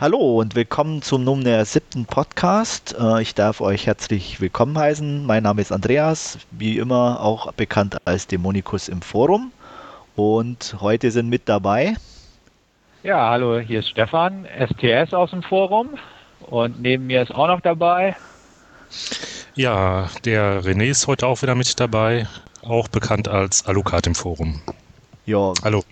Hallo und willkommen zum nunmehr siebten Podcast. Äh, ich darf euch herzlich willkommen heißen. Mein Name ist Andreas, wie immer auch bekannt als Dämonikus im Forum. Und heute sind mit dabei. Ja, hallo, hier ist Stefan, STS aus dem Forum. Und neben mir ist auch noch dabei. Ja, der René ist heute auch wieder mit dabei, auch bekannt als Alucard im Forum. Ja. Hallo.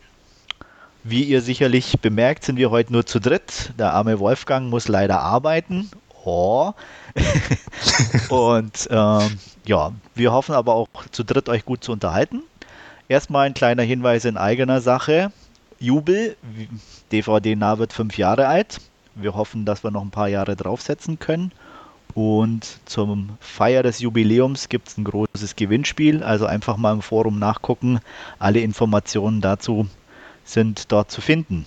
Wie ihr sicherlich bemerkt, sind wir heute nur zu dritt. Der arme Wolfgang muss leider arbeiten. Oh. und ähm, ja, wir hoffen aber auch zu dritt euch gut zu unterhalten. Erstmal ein kleiner Hinweis in eigener Sache. Jubel, DVD-nah wird fünf Jahre alt. Wir hoffen, dass wir noch ein paar Jahre draufsetzen können. Und zum Feier des Jubiläums gibt es ein großes Gewinnspiel. Also einfach mal im Forum nachgucken. Alle Informationen dazu sind dort zu finden.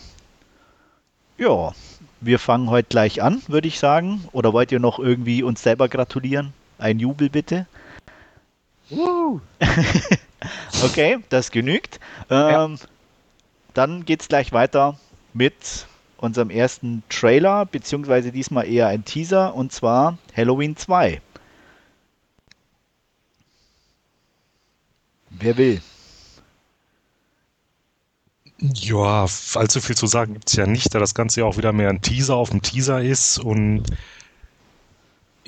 Ja, wir fangen heute gleich an, würde ich sagen. Oder wollt ihr noch irgendwie uns selber gratulieren? Ein Jubel bitte. okay, das genügt. Ähm, ja. Dann geht es gleich weiter mit unserem ersten Trailer, beziehungsweise diesmal eher ein Teaser, und zwar Halloween 2. Wer will? Ja, allzu viel zu sagen gibt es ja nicht, da das Ganze ja auch wieder mehr ein Teaser auf dem Teaser ist und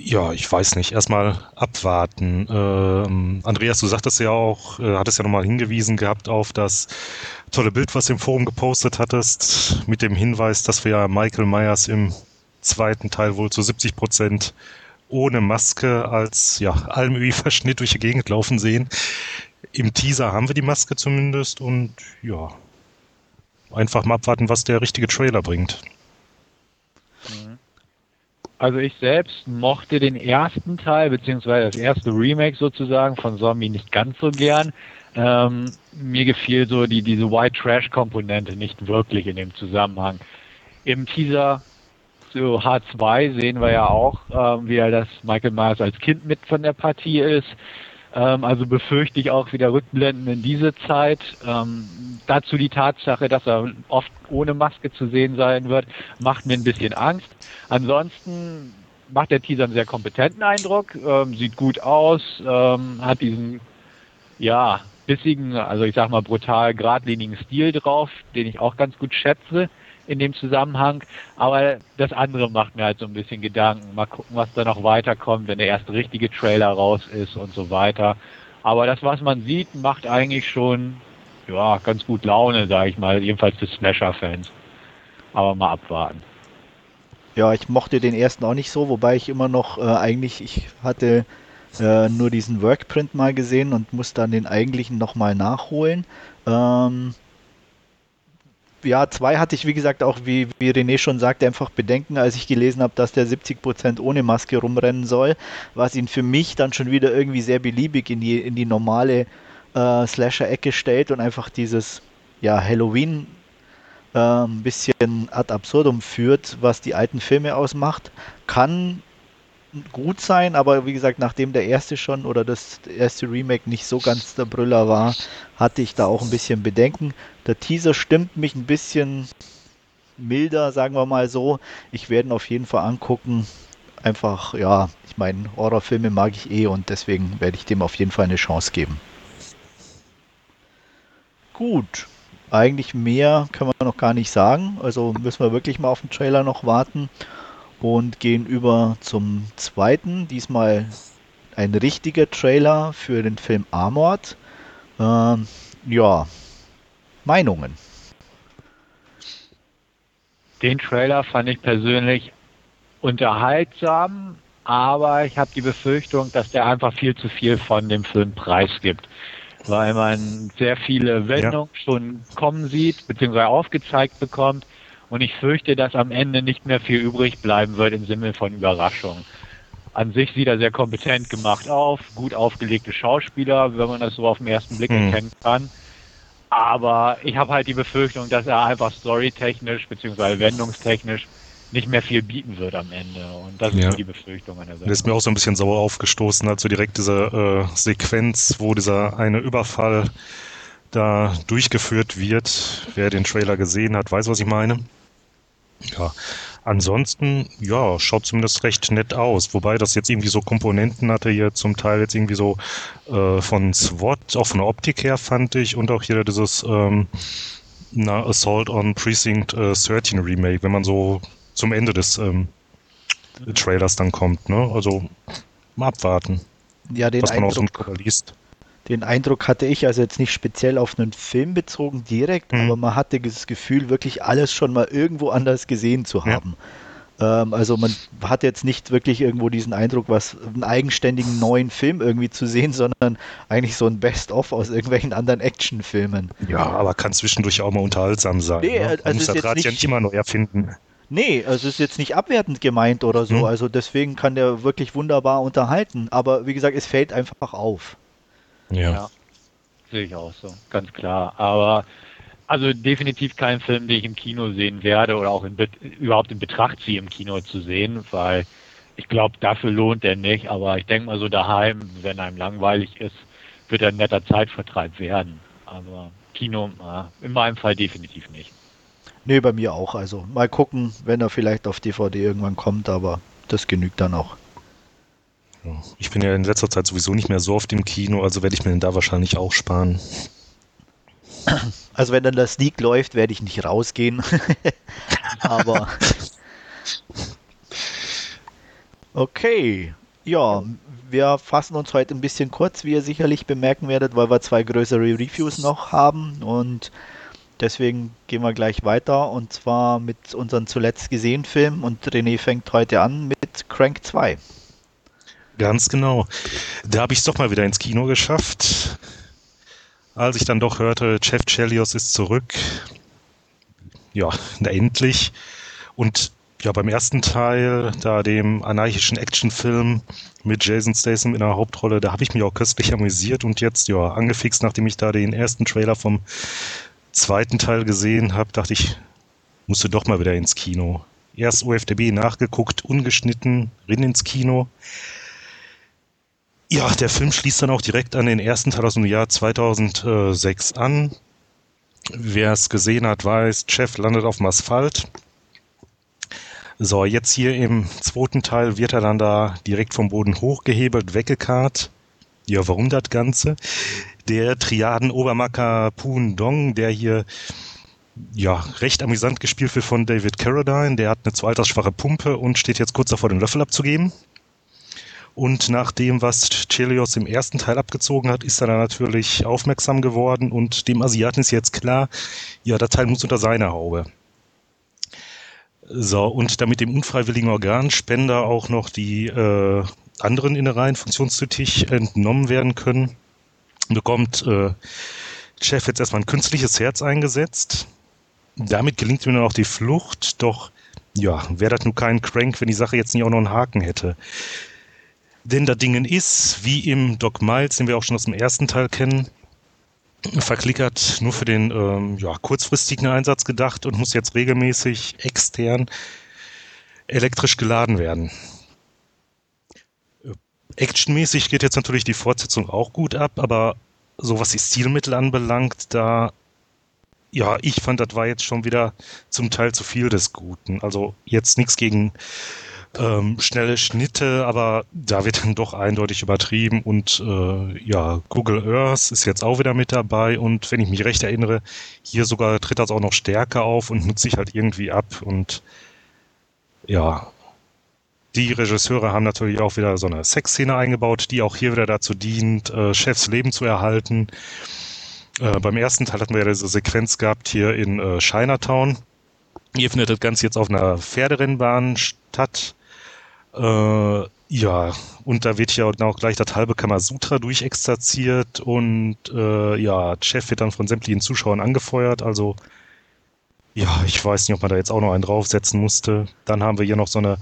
ja, ich weiß nicht. Erstmal abwarten. Ähm, Andreas, du sagtest ja auch, äh, hattest ja nochmal hingewiesen gehabt auf das tolle Bild, was du im Forum gepostet hattest, mit dem Hinweis, dass wir ja Michael Myers im zweiten Teil wohl zu 70 Prozent ohne Maske als ja, Almöhi-Verschnitt durch die Gegend laufen sehen. Im Teaser haben wir die Maske zumindest und ja, einfach mal abwarten, was der richtige Trailer bringt. Also ich selbst mochte den ersten Teil, beziehungsweise das erste Remake sozusagen von Zombie nicht ganz so gern. Ähm, mir gefiel so die, diese White Trash Komponente nicht wirklich in dem Zusammenhang. Im Teaser zu H2 sehen wir ja auch, ähm, wie er das Michael Myers als Kind mit von der Partie ist. Ähm, also befürchte ich auch wieder Rückblenden in diese Zeit. Ähm, dazu die Tatsache, dass er oft ohne Maske zu sehen sein wird, macht mir ein bisschen Angst. Ansonsten macht der Teaser einen sehr kompetenten Eindruck, ähm, sieht gut aus, ähm, hat diesen, ja, bissigen, also ich sag mal brutal geradlinigen Stil drauf, den ich auch ganz gut schätze in dem Zusammenhang. Aber das andere macht mir halt so ein bisschen Gedanken. Mal gucken, was da noch weiterkommt, wenn der erste richtige Trailer raus ist und so weiter. Aber das, was man sieht, macht eigentlich schon ja, ganz gut Laune, sage ich mal, jedenfalls für Slasher-Fans. Aber mal abwarten. Ja, ich mochte den ersten auch nicht so, wobei ich immer noch äh, eigentlich, ich hatte äh, nur diesen Workprint mal gesehen und muss dann den eigentlichen nochmal nachholen. Ähm, ja, zwei hatte ich, wie gesagt, auch wie, wie René schon sagte, einfach Bedenken, als ich gelesen habe, dass der 70% ohne Maske rumrennen soll, was ihn für mich dann schon wieder irgendwie sehr beliebig in die, in die normale äh, Slasher-Ecke stellt und einfach dieses ja, Halloween äh, ein bisschen ad absurdum führt, was die alten Filme ausmacht, kann gut sein, aber wie gesagt, nachdem der erste schon oder das erste Remake nicht so ganz der Brüller war, hatte ich da auch ein bisschen Bedenken. Der Teaser stimmt mich ein bisschen milder, sagen wir mal so. Ich werde ihn auf jeden Fall angucken. Einfach, ja, ich meine, Horrorfilme mag ich eh und deswegen werde ich dem auf jeden Fall eine Chance geben. Gut, eigentlich mehr können wir noch gar nicht sagen. Also müssen wir wirklich mal auf den Trailer noch warten und gehen über zum zweiten. Diesmal ein richtiger Trailer für den Film Armored. Ähm, ja, Meinungen. Den Trailer fand ich persönlich unterhaltsam, aber ich habe die Befürchtung, dass der einfach viel zu viel von dem Film preisgibt weil man sehr viele Wendungen ja. schon kommen sieht, beziehungsweise aufgezeigt bekommt. Und ich fürchte, dass am Ende nicht mehr viel übrig bleiben wird im Sinne von Überraschung. An sich sieht er sehr kompetent gemacht auf, gut aufgelegte Schauspieler, wenn man das so auf den ersten Blick mhm. erkennen kann. Aber ich habe halt die Befürchtung, dass er einfach storytechnisch beziehungsweise wendungstechnisch nicht mehr viel bieten wird am Ende. Und das ja. ist die Befürchtung an der Seite. Das ist mir auch so ein bisschen sauer aufgestoßen, also direkt diese äh, Sequenz, wo dieser eine Überfall da durchgeführt wird. Wer den Trailer gesehen hat, weiß, was ich meine. Ja, ansonsten, ja, schaut zumindest recht nett aus. Wobei das jetzt irgendwie so Komponenten hatte hier zum Teil jetzt irgendwie so äh, von SWAT, auch von der Optik her fand ich und auch hier dieses ähm, na, Assault on Precinct äh, 13 Remake, wenn man so zum Ende des ähm, Trailers dann kommt. Ne? Also mal abwarten, Ja, den was man auch so Eindruck, im Trailer liest. Den Eindruck hatte ich also jetzt nicht speziell auf einen Film bezogen direkt, Mhm. aber man hatte das Gefühl, wirklich alles schon mal irgendwo anders gesehen zu Ja. haben. Ähm, also man hat jetzt nicht wirklich irgendwo diesen Eindruck, was einen eigenständigen neuen Film irgendwie zu sehen, sondern eigentlich so ein Best-of aus irgendwelchen anderen Actionfilmen. Ja, aber kann zwischendurch auch mal unterhaltsam sein. Nee, ne? also Man muss das Rad ja nicht- immer neu erfinden. Nee, also es ist jetzt nicht abwertend gemeint oder so, Mhm. also deswegen kann der wirklich wunderbar unterhalten, aber wie gesagt, es fällt einfach auf. Ja. Ja. Sehe ich auch so, ganz klar. Aber also definitiv kein Film, den ich im Kino sehen werde oder auch in überhaupt in Betracht ziehe, im Kino zu sehen, weil ich glaube, dafür lohnt er nicht. Aber ich denke mal so daheim, wenn einem langweilig ist, wird er ein netter Zeitvertreib werden. Aber Kino, in meinem Fall definitiv nicht. Nee, bei mir auch, also mal gucken, wenn er vielleicht auf DVD irgendwann kommt, aber das genügt dann auch. Ja. Ich bin ja in letzter Zeit sowieso nicht mehr so oft im Kino, also werde ich mir den da wahrscheinlich auch sparen. Also wenn dann das Sneak läuft, werde ich nicht rausgehen. Aber okay, ja, wir fassen uns heute ein bisschen kurz, wie ihr sicherlich bemerken werdet, weil wir zwei größere Reviews noch haben und deswegen gehen wir gleich weiter und zwar mit unseren zuletzt gesehenen Filmen und René fängt heute an mit Crank 2. Ganz genau. Da habe ich es doch mal wieder ins Kino geschafft. Als ich dann doch hörte, Jeff Chelios ist zurück. Ja, endlich. Und ja, beim ersten Teil, da dem anarchischen Actionfilm mit Jason Statham in der Hauptrolle, da habe ich mich auch köstlich amüsiert und jetzt, ja, angefixt, nachdem ich da den ersten Trailer vom zweiten Teil gesehen habe, dachte ich, musste doch mal wieder ins Kino. Erst UFDB nachgeguckt, ungeschnitten, rin ins Kino. Ja, der Film schließt dann auch direkt an den ersten Teil aus dem Jahr 2006 an. Wer es gesehen hat, weiß, Jeff landet auf dem Asphalt. So, jetzt hier im zweiten Teil wird er dann da direkt vom Boden hochgehebelt, weggekarrt. Ja, warum das Ganze? Der Triaden Obermacker Poon Dong, der hier ja recht amüsant gespielt wird von David Carradine, der hat eine zu altersschwache Pumpe und steht jetzt kurz davor, den Löffel abzugeben. Und nach dem, was Chelios im ersten Teil abgezogen hat, ist er dann natürlich aufmerksam geworden und dem Asiaten ist jetzt klar, ja, der Teil muss unter seiner Haube. So, und damit dem unfreiwilligen Organspender auch noch die äh, anderen Innereien funktionstüchtig entnommen werden können, bekommt äh, Chef jetzt erstmal ein künstliches Herz eingesetzt. Damit gelingt ihm dann auch die Flucht, doch ja, wäre das nur kein Crank, wenn die Sache jetzt nicht auch noch einen Haken hätte. Denn da Dingen ist, wie im Doc Miles, den wir auch schon aus dem ersten Teil kennen, verklickert, nur für den ähm, ja, kurzfristigen Einsatz gedacht und muss jetzt regelmäßig extern elektrisch geladen werden. Actionmäßig geht jetzt natürlich die Fortsetzung auch gut ab, aber so was die Stilmittel anbelangt, da ja, ich fand, das war jetzt schon wieder zum Teil zu viel des Guten. Also jetzt nichts gegen ähm, schnelle Schnitte, aber da wird dann doch eindeutig übertrieben und äh, ja, Google Earth ist jetzt auch wieder mit dabei und wenn ich mich recht erinnere, hier sogar tritt das auch noch stärker auf und nutzt sich halt irgendwie ab und ja, die Regisseure haben natürlich auch wieder so eine Sexszene eingebaut, die auch hier wieder dazu dient, äh, Chefs Leben zu erhalten. Äh, beim ersten Teil hatten wir ja diese Sequenz gehabt hier in äh, Chinatown. Hier findet das Ganze jetzt auf einer Pferderennbahn statt. Äh, ja, und da wird ja auch gleich das halbe Kamasutra durchexerziert und äh, ja, Chef wird dann von sämtlichen Zuschauern angefeuert. Also ja, ich weiß nicht, ob man da jetzt auch noch einen draufsetzen musste. Dann haben wir hier noch so eine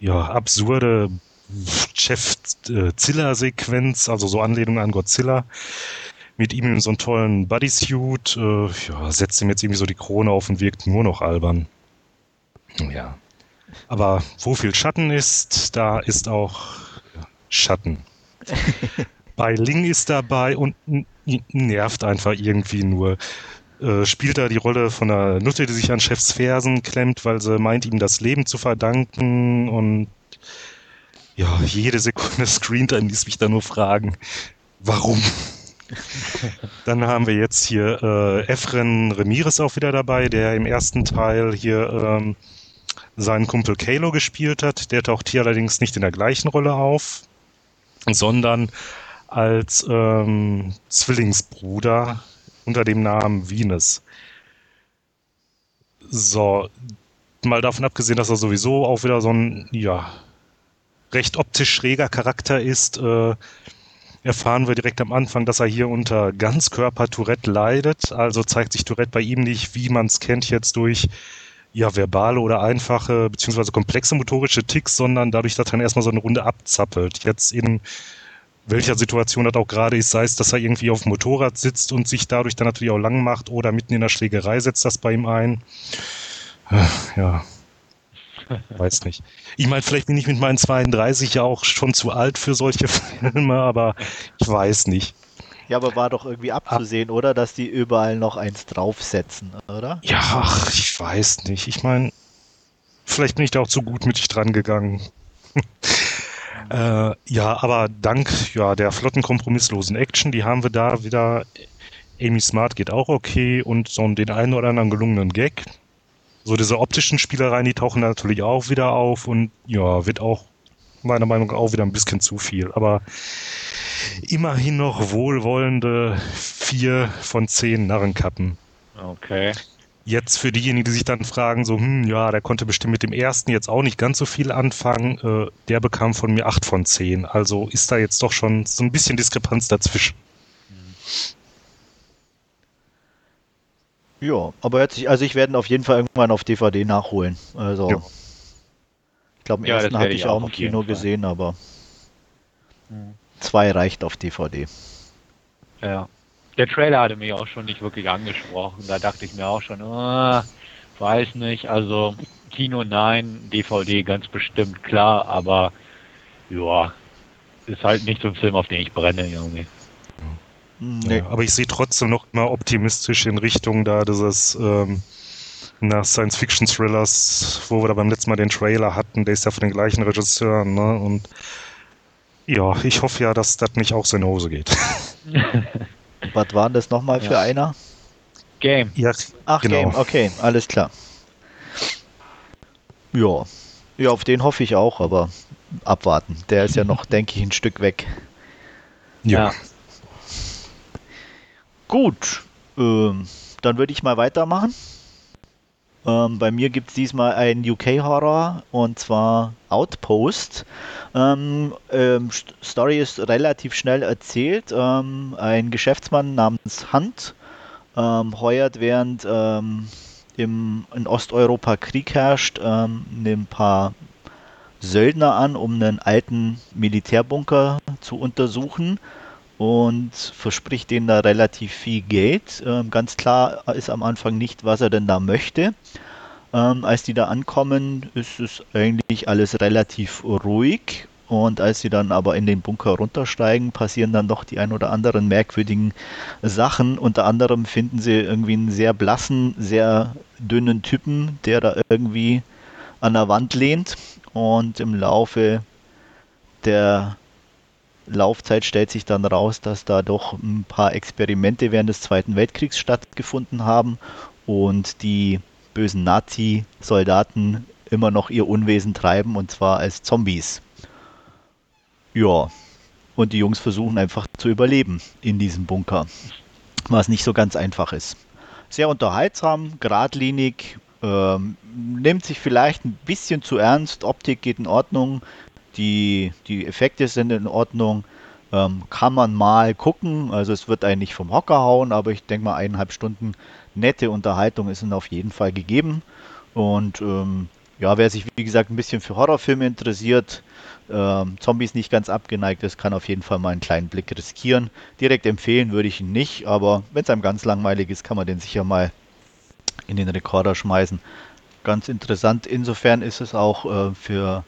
ja, absurde Chef-Zilla-Sequenz, also so Anlehnung an Godzilla mit ihm in so einem tollen Bodysuit, äh, ja, setzt ihm jetzt irgendwie so die Krone auf und wirkt nur noch albern. Ja. Aber wo viel Schatten ist, da ist auch Schatten. Bei Ling ist dabei und nervt einfach irgendwie nur. äh, spielt da die Rolle von einer Nutte, die sich an Chefs Fersen klemmt, weil sie meint, ihm das Leben zu verdanken und ja, jede Sekunde Screentime ließ mich da nur fragen, warum? Dann haben wir jetzt hier äh, Efren Ramirez auch wieder dabei, der im ersten Teil hier ähm, seinen Kumpel Kalo gespielt hat. Der taucht hier allerdings nicht in der gleichen Rolle auf, sondern als ähm, Zwillingsbruder unter dem Namen Venus. So, mal davon abgesehen, dass er sowieso auch wieder so ein, ja, recht optisch schräger Charakter ist, äh, erfahren wir direkt am Anfang, dass er hier unter Ganzkörper-Tourette leidet. Also zeigt sich Tourette bei ihm nicht, wie man es kennt, jetzt durch ja, verbale oder einfache beziehungsweise komplexe motorische Ticks, sondern dadurch, dass er dann erstmal so eine Runde abzappelt. Jetzt in welcher Situation das auch gerade ist, sei es, dass er irgendwie auf dem Motorrad sitzt und sich dadurch dann natürlich auch lang macht oder mitten in der Schlägerei setzt das bei ihm ein. Ja, weiß nicht. Ich meine, vielleicht bin ich mit meinen 32 ja auch schon zu alt für solche Filme, aber ich weiß nicht. Ja, aber war doch irgendwie abzusehen, Ab oder? Dass die überall noch eins draufsetzen, oder? Ja, ach, ich weiß nicht. Ich meine, vielleicht bin ich da auch zu gut mit dich dran gegangen. äh, ja, aber dank ja, der flotten, kompromisslosen Action, die haben wir da wieder. Amy Smart geht auch okay und so den einen oder anderen gelungenen Gag. So diese optischen Spielereien, die tauchen natürlich auch wieder auf und ja, wird auch meiner Meinung nach auch wieder ein bisschen zu viel. Aber immerhin noch wohlwollende vier von zehn Narrenkappen. Okay. Jetzt für diejenigen, die sich dann fragen, so, hm, ja, der konnte bestimmt mit dem ersten jetzt auch nicht ganz so viel anfangen, äh, der bekam von mir acht von zehn. Also ist da jetzt doch schon so ein bisschen Diskrepanz dazwischen. Ja, aber sich, also ich werde auf jeden Fall irgendwann auf DVD nachholen. Also, ja. ich glaube, im ja, ersten hatte ich auch im Kino gesehen, aber. Mhm. 2 reicht auf DVD. Ja. Der Trailer hatte mich auch schon nicht wirklich angesprochen. Da dachte ich mir auch schon, oh, weiß nicht. Also Kino nein, DVD ganz bestimmt klar, aber ja, ist halt nicht so ein Film, auf den ich brenne irgendwie. Nee. Ja, aber ich sehe trotzdem noch mal optimistisch in Richtung da dieses ähm, nach Science-Fiction-Thrillers, wo wir da beim letzten Mal den Trailer hatten, der ist ja von den gleichen Regisseuren, ne? Und ja, ich hoffe ja, dass das nicht auch so in Hose geht. Was war das nochmal ja. für einer? Game. Ja, Ach, genau. Game, okay, alles klar. Ja. Ja, auf den hoffe ich auch, aber abwarten. Der ist ja noch, denke ich, ein Stück weg. Ja. ja. Gut. Ähm, dann würde ich mal weitermachen. Ähm, bei mir gibt es diesmal einen UK-Horror und zwar Outpost. Ähm, ähm, Story ist relativ schnell erzählt. Ähm, ein Geschäftsmann namens Hunt ähm, heuert während ähm, im, in Osteuropa Krieg herrscht, ein paar Söldner an, um einen alten Militärbunker zu untersuchen und verspricht denen da relativ viel Geld. Ähm, ganz klar ist am Anfang nicht, was er denn da möchte. Ähm, als die da ankommen, ist es eigentlich alles relativ ruhig. Und als sie dann aber in den Bunker runtersteigen, passieren dann doch die ein oder anderen merkwürdigen Sachen. Unter anderem finden sie irgendwie einen sehr blassen, sehr dünnen Typen, der da irgendwie an der Wand lehnt. Und im Laufe der Laufzeit stellt sich dann raus, dass da doch ein paar Experimente während des Zweiten Weltkriegs stattgefunden haben und die bösen Nazi-Soldaten immer noch ihr Unwesen treiben und zwar als Zombies. Ja, und die Jungs versuchen einfach zu überleben in diesem Bunker, was nicht so ganz einfach ist. Sehr unterhaltsam, geradlinig, ähm, nimmt sich vielleicht ein bisschen zu ernst, Optik geht in Ordnung, die, die Effekte sind in Ordnung. Ähm, kann man mal gucken. Also es wird eigentlich vom Hocker hauen, aber ich denke mal eineinhalb Stunden nette Unterhaltung ist auf jeden Fall gegeben. Und ähm, ja, wer sich wie gesagt ein bisschen für Horrorfilme interessiert, ähm, Zombies nicht ganz abgeneigt ist, kann auf jeden Fall mal einen kleinen Blick riskieren. Direkt empfehlen würde ich ihn nicht, aber wenn es einem ganz langweilig ist, kann man den sicher mal in den Rekorder schmeißen. Ganz interessant. Insofern ist es auch äh, für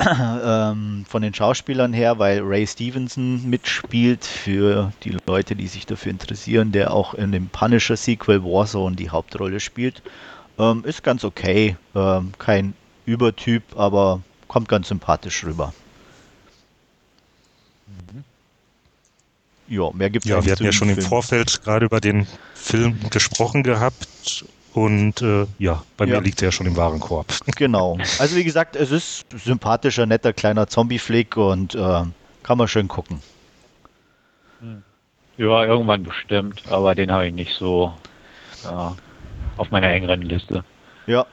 ähm, von den Schauspielern her, weil Ray Stevenson mitspielt, für die Leute, die sich dafür interessieren, der auch in dem Punisher-Sequel Warzone die Hauptrolle spielt. Ähm, ist ganz okay. Ähm, kein Übertyp, aber kommt ganz sympathisch rüber. Mhm. Ja, mehr gibt es Ja, wir hatten ja schon Film. im Vorfeld gerade über den Film gesprochen gehabt und äh, ja, bei ja. mir liegt er ja schon im Warenkorb. Genau. Also wie gesagt, es ist sympathischer, netter kleiner Zombie-Flick und äh, kann man schön gucken. Hm. Ja, irgendwann bestimmt, aber den habe ich nicht so ja, auf meiner engeren Liste. Ja,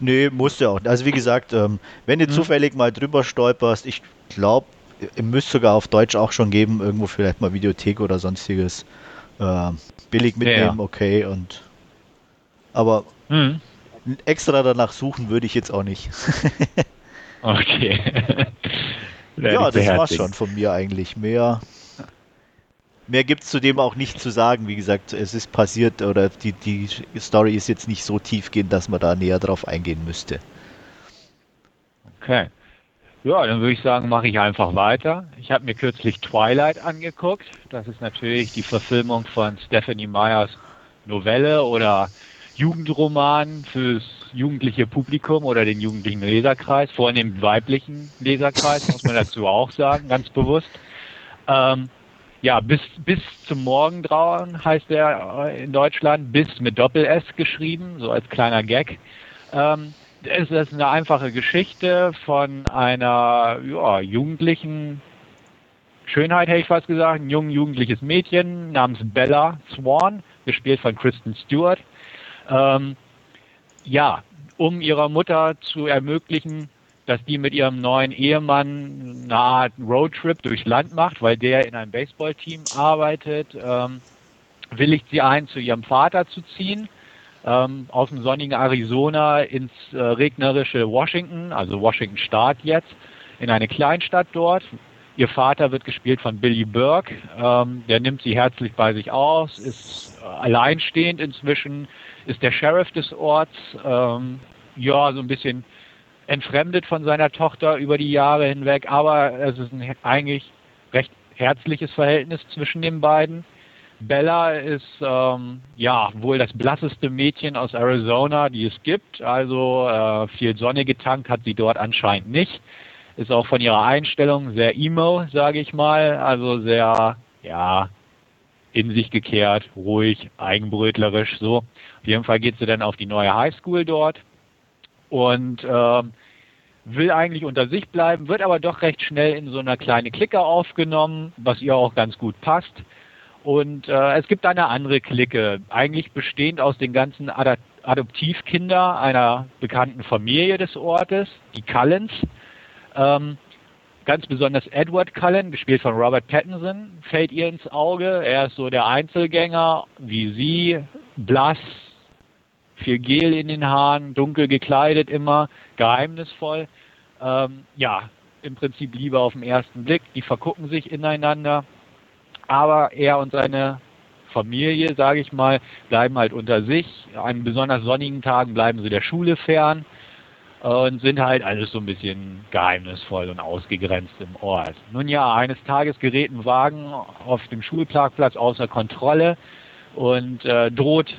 nee, musste auch. Also wie gesagt, ähm, wenn du hm. zufällig mal drüber stolperst, ich glaube, ihr müsst sogar auf Deutsch auch schon geben, irgendwo vielleicht mal Videothek oder sonstiges. Äh, billig mitnehmen, ja. okay, und aber hm. extra danach suchen würde ich jetzt auch nicht. okay. ja, das war schon von mir eigentlich. Mehr, mehr gibt es zudem auch nicht zu sagen. Wie gesagt, es ist passiert oder die, die Story ist jetzt nicht so tiefgehend, dass man da näher drauf eingehen müsste. Okay. Ja, dann würde ich sagen, mache ich einfach weiter. Ich habe mir kürzlich Twilight angeguckt. Das ist natürlich die Verfilmung von Stephanie Meyers Novelle oder Jugendroman fürs jugendliche Publikum oder den jugendlichen Leserkreis, vornehm weiblichen Leserkreis, muss man dazu auch sagen, ganz bewusst. Ähm, ja, bis, bis zum Morgengrauen heißt er in Deutschland, bis mit Doppel-S geschrieben, so als kleiner Gag. Ähm, es ist eine einfache Geschichte von einer ja, jugendlichen Schönheit, hätte ich fast gesagt, ein jung jugendliches Mädchen namens Bella Swan, gespielt von Kristen Stewart, ähm, ja, um ihrer Mutter zu ermöglichen, dass die mit ihrem neuen Ehemann eine Art Roadtrip durchs Land macht, weil der in einem Baseballteam arbeitet, ähm, willigt sie ein, zu ihrem Vater zu ziehen, ähm, aus dem sonnigen Arizona ins äh, regnerische Washington, also Washington Staat jetzt, in eine Kleinstadt dort. Ihr Vater wird gespielt von Billy Burke, ähm, der nimmt sie herzlich bei sich aus, ist äh, alleinstehend inzwischen, ist der Sheriff des Orts, ähm, ja, so ein bisschen entfremdet von seiner Tochter über die Jahre hinweg, aber es ist ein eigentlich recht herzliches Verhältnis zwischen den beiden. Bella ist ähm, ja wohl das blasseste Mädchen aus Arizona, die es gibt. Also äh, viel Sonne getankt hat sie dort anscheinend nicht. Ist auch von ihrer Einstellung sehr emo, sage ich mal. Also sehr ja in sich gekehrt, ruhig, eigenbrötlerisch so. Auf jeden Fall geht sie dann auf die neue Highschool dort und äh, will eigentlich unter sich bleiben, wird aber doch recht schnell in so eine kleine Clique aufgenommen, was ihr auch ganz gut passt. Und äh, es gibt eine andere Clique, eigentlich bestehend aus den ganzen Ad Adoptivkinder einer bekannten Familie des Ortes, die Cullens. Ähm, Ganz besonders Edward Cullen, gespielt von Robert Pattinson, fällt ihr ins Auge. Er ist so der Einzelgänger, wie sie, blass, viel Gel in den Haaren, dunkel gekleidet immer, geheimnisvoll. Ähm, ja, im Prinzip Liebe auf den ersten Blick. Die vergucken sich ineinander. Aber er und seine Familie, sage ich mal, bleiben halt unter sich. An besonders sonnigen Tagen bleiben sie der Schule fern und sind halt alles so ein bisschen geheimnisvoll und ausgegrenzt im Ort. Nun ja, eines Tages gerät ein Wagen auf dem Schulparkplatz außer Kontrolle und äh, droht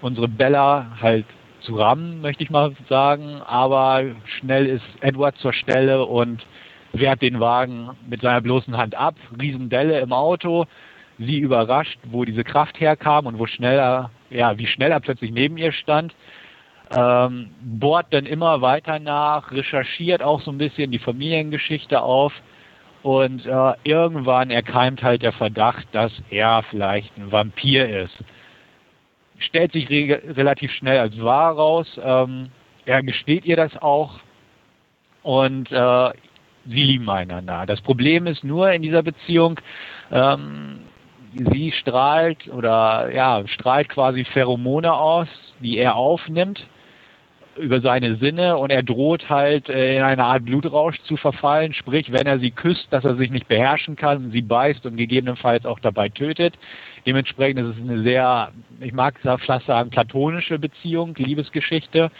unsere Bella halt zu rammen, möchte ich mal sagen. Aber schnell ist Edward zur Stelle und wehrt den Wagen mit seiner bloßen Hand ab. Riesendelle im Auto. Sie überrascht, wo diese Kraft herkam und wo schneller, ja, wie schnell er plötzlich neben ihr stand ähm, bohrt dann immer weiter nach, recherchiert auch so ein bisschen die Familiengeschichte auf und äh, irgendwann erkeimt halt der Verdacht, dass er vielleicht ein Vampir ist. Stellt sich re relativ schnell als wahr raus. Ähm, er gesteht ihr das auch und äh, sie lieben einander. Das Problem ist nur in dieser Beziehung, ähm, sie strahlt oder ja, strahlt quasi Pheromone aus, die er aufnimmt über seine Sinne und er droht halt äh, in eine Art Blutrausch zu verfallen, sprich, wenn er sie küsst, dass er sich nicht beherrschen kann, sie beißt und gegebenenfalls auch dabei tötet. Dementsprechend ist es eine sehr, ich mag es fast sagen, platonische Beziehung, Liebesgeschichte.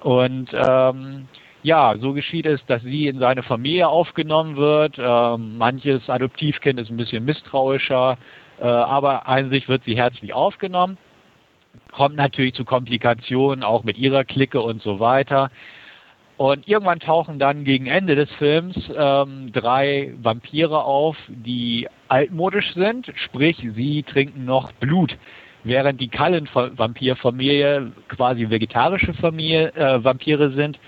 Und ähm, ja, so geschieht es, dass sie in seine Familie aufgenommen wird. Ähm, manches Adoptivkind ist ein bisschen misstrauischer, äh, aber an sich wird sie herzlich aufgenommen. Kommt natürlich zu Komplikationen, auch mit ihrer Clique und so weiter. Und irgendwann tauchen dann gegen Ende des Films ähm, drei Vampire auf, die altmodisch sind, sprich sie trinken noch Blut, während die Kallen-Vampirfamilie quasi vegetarische Familie, äh, Vampire sind,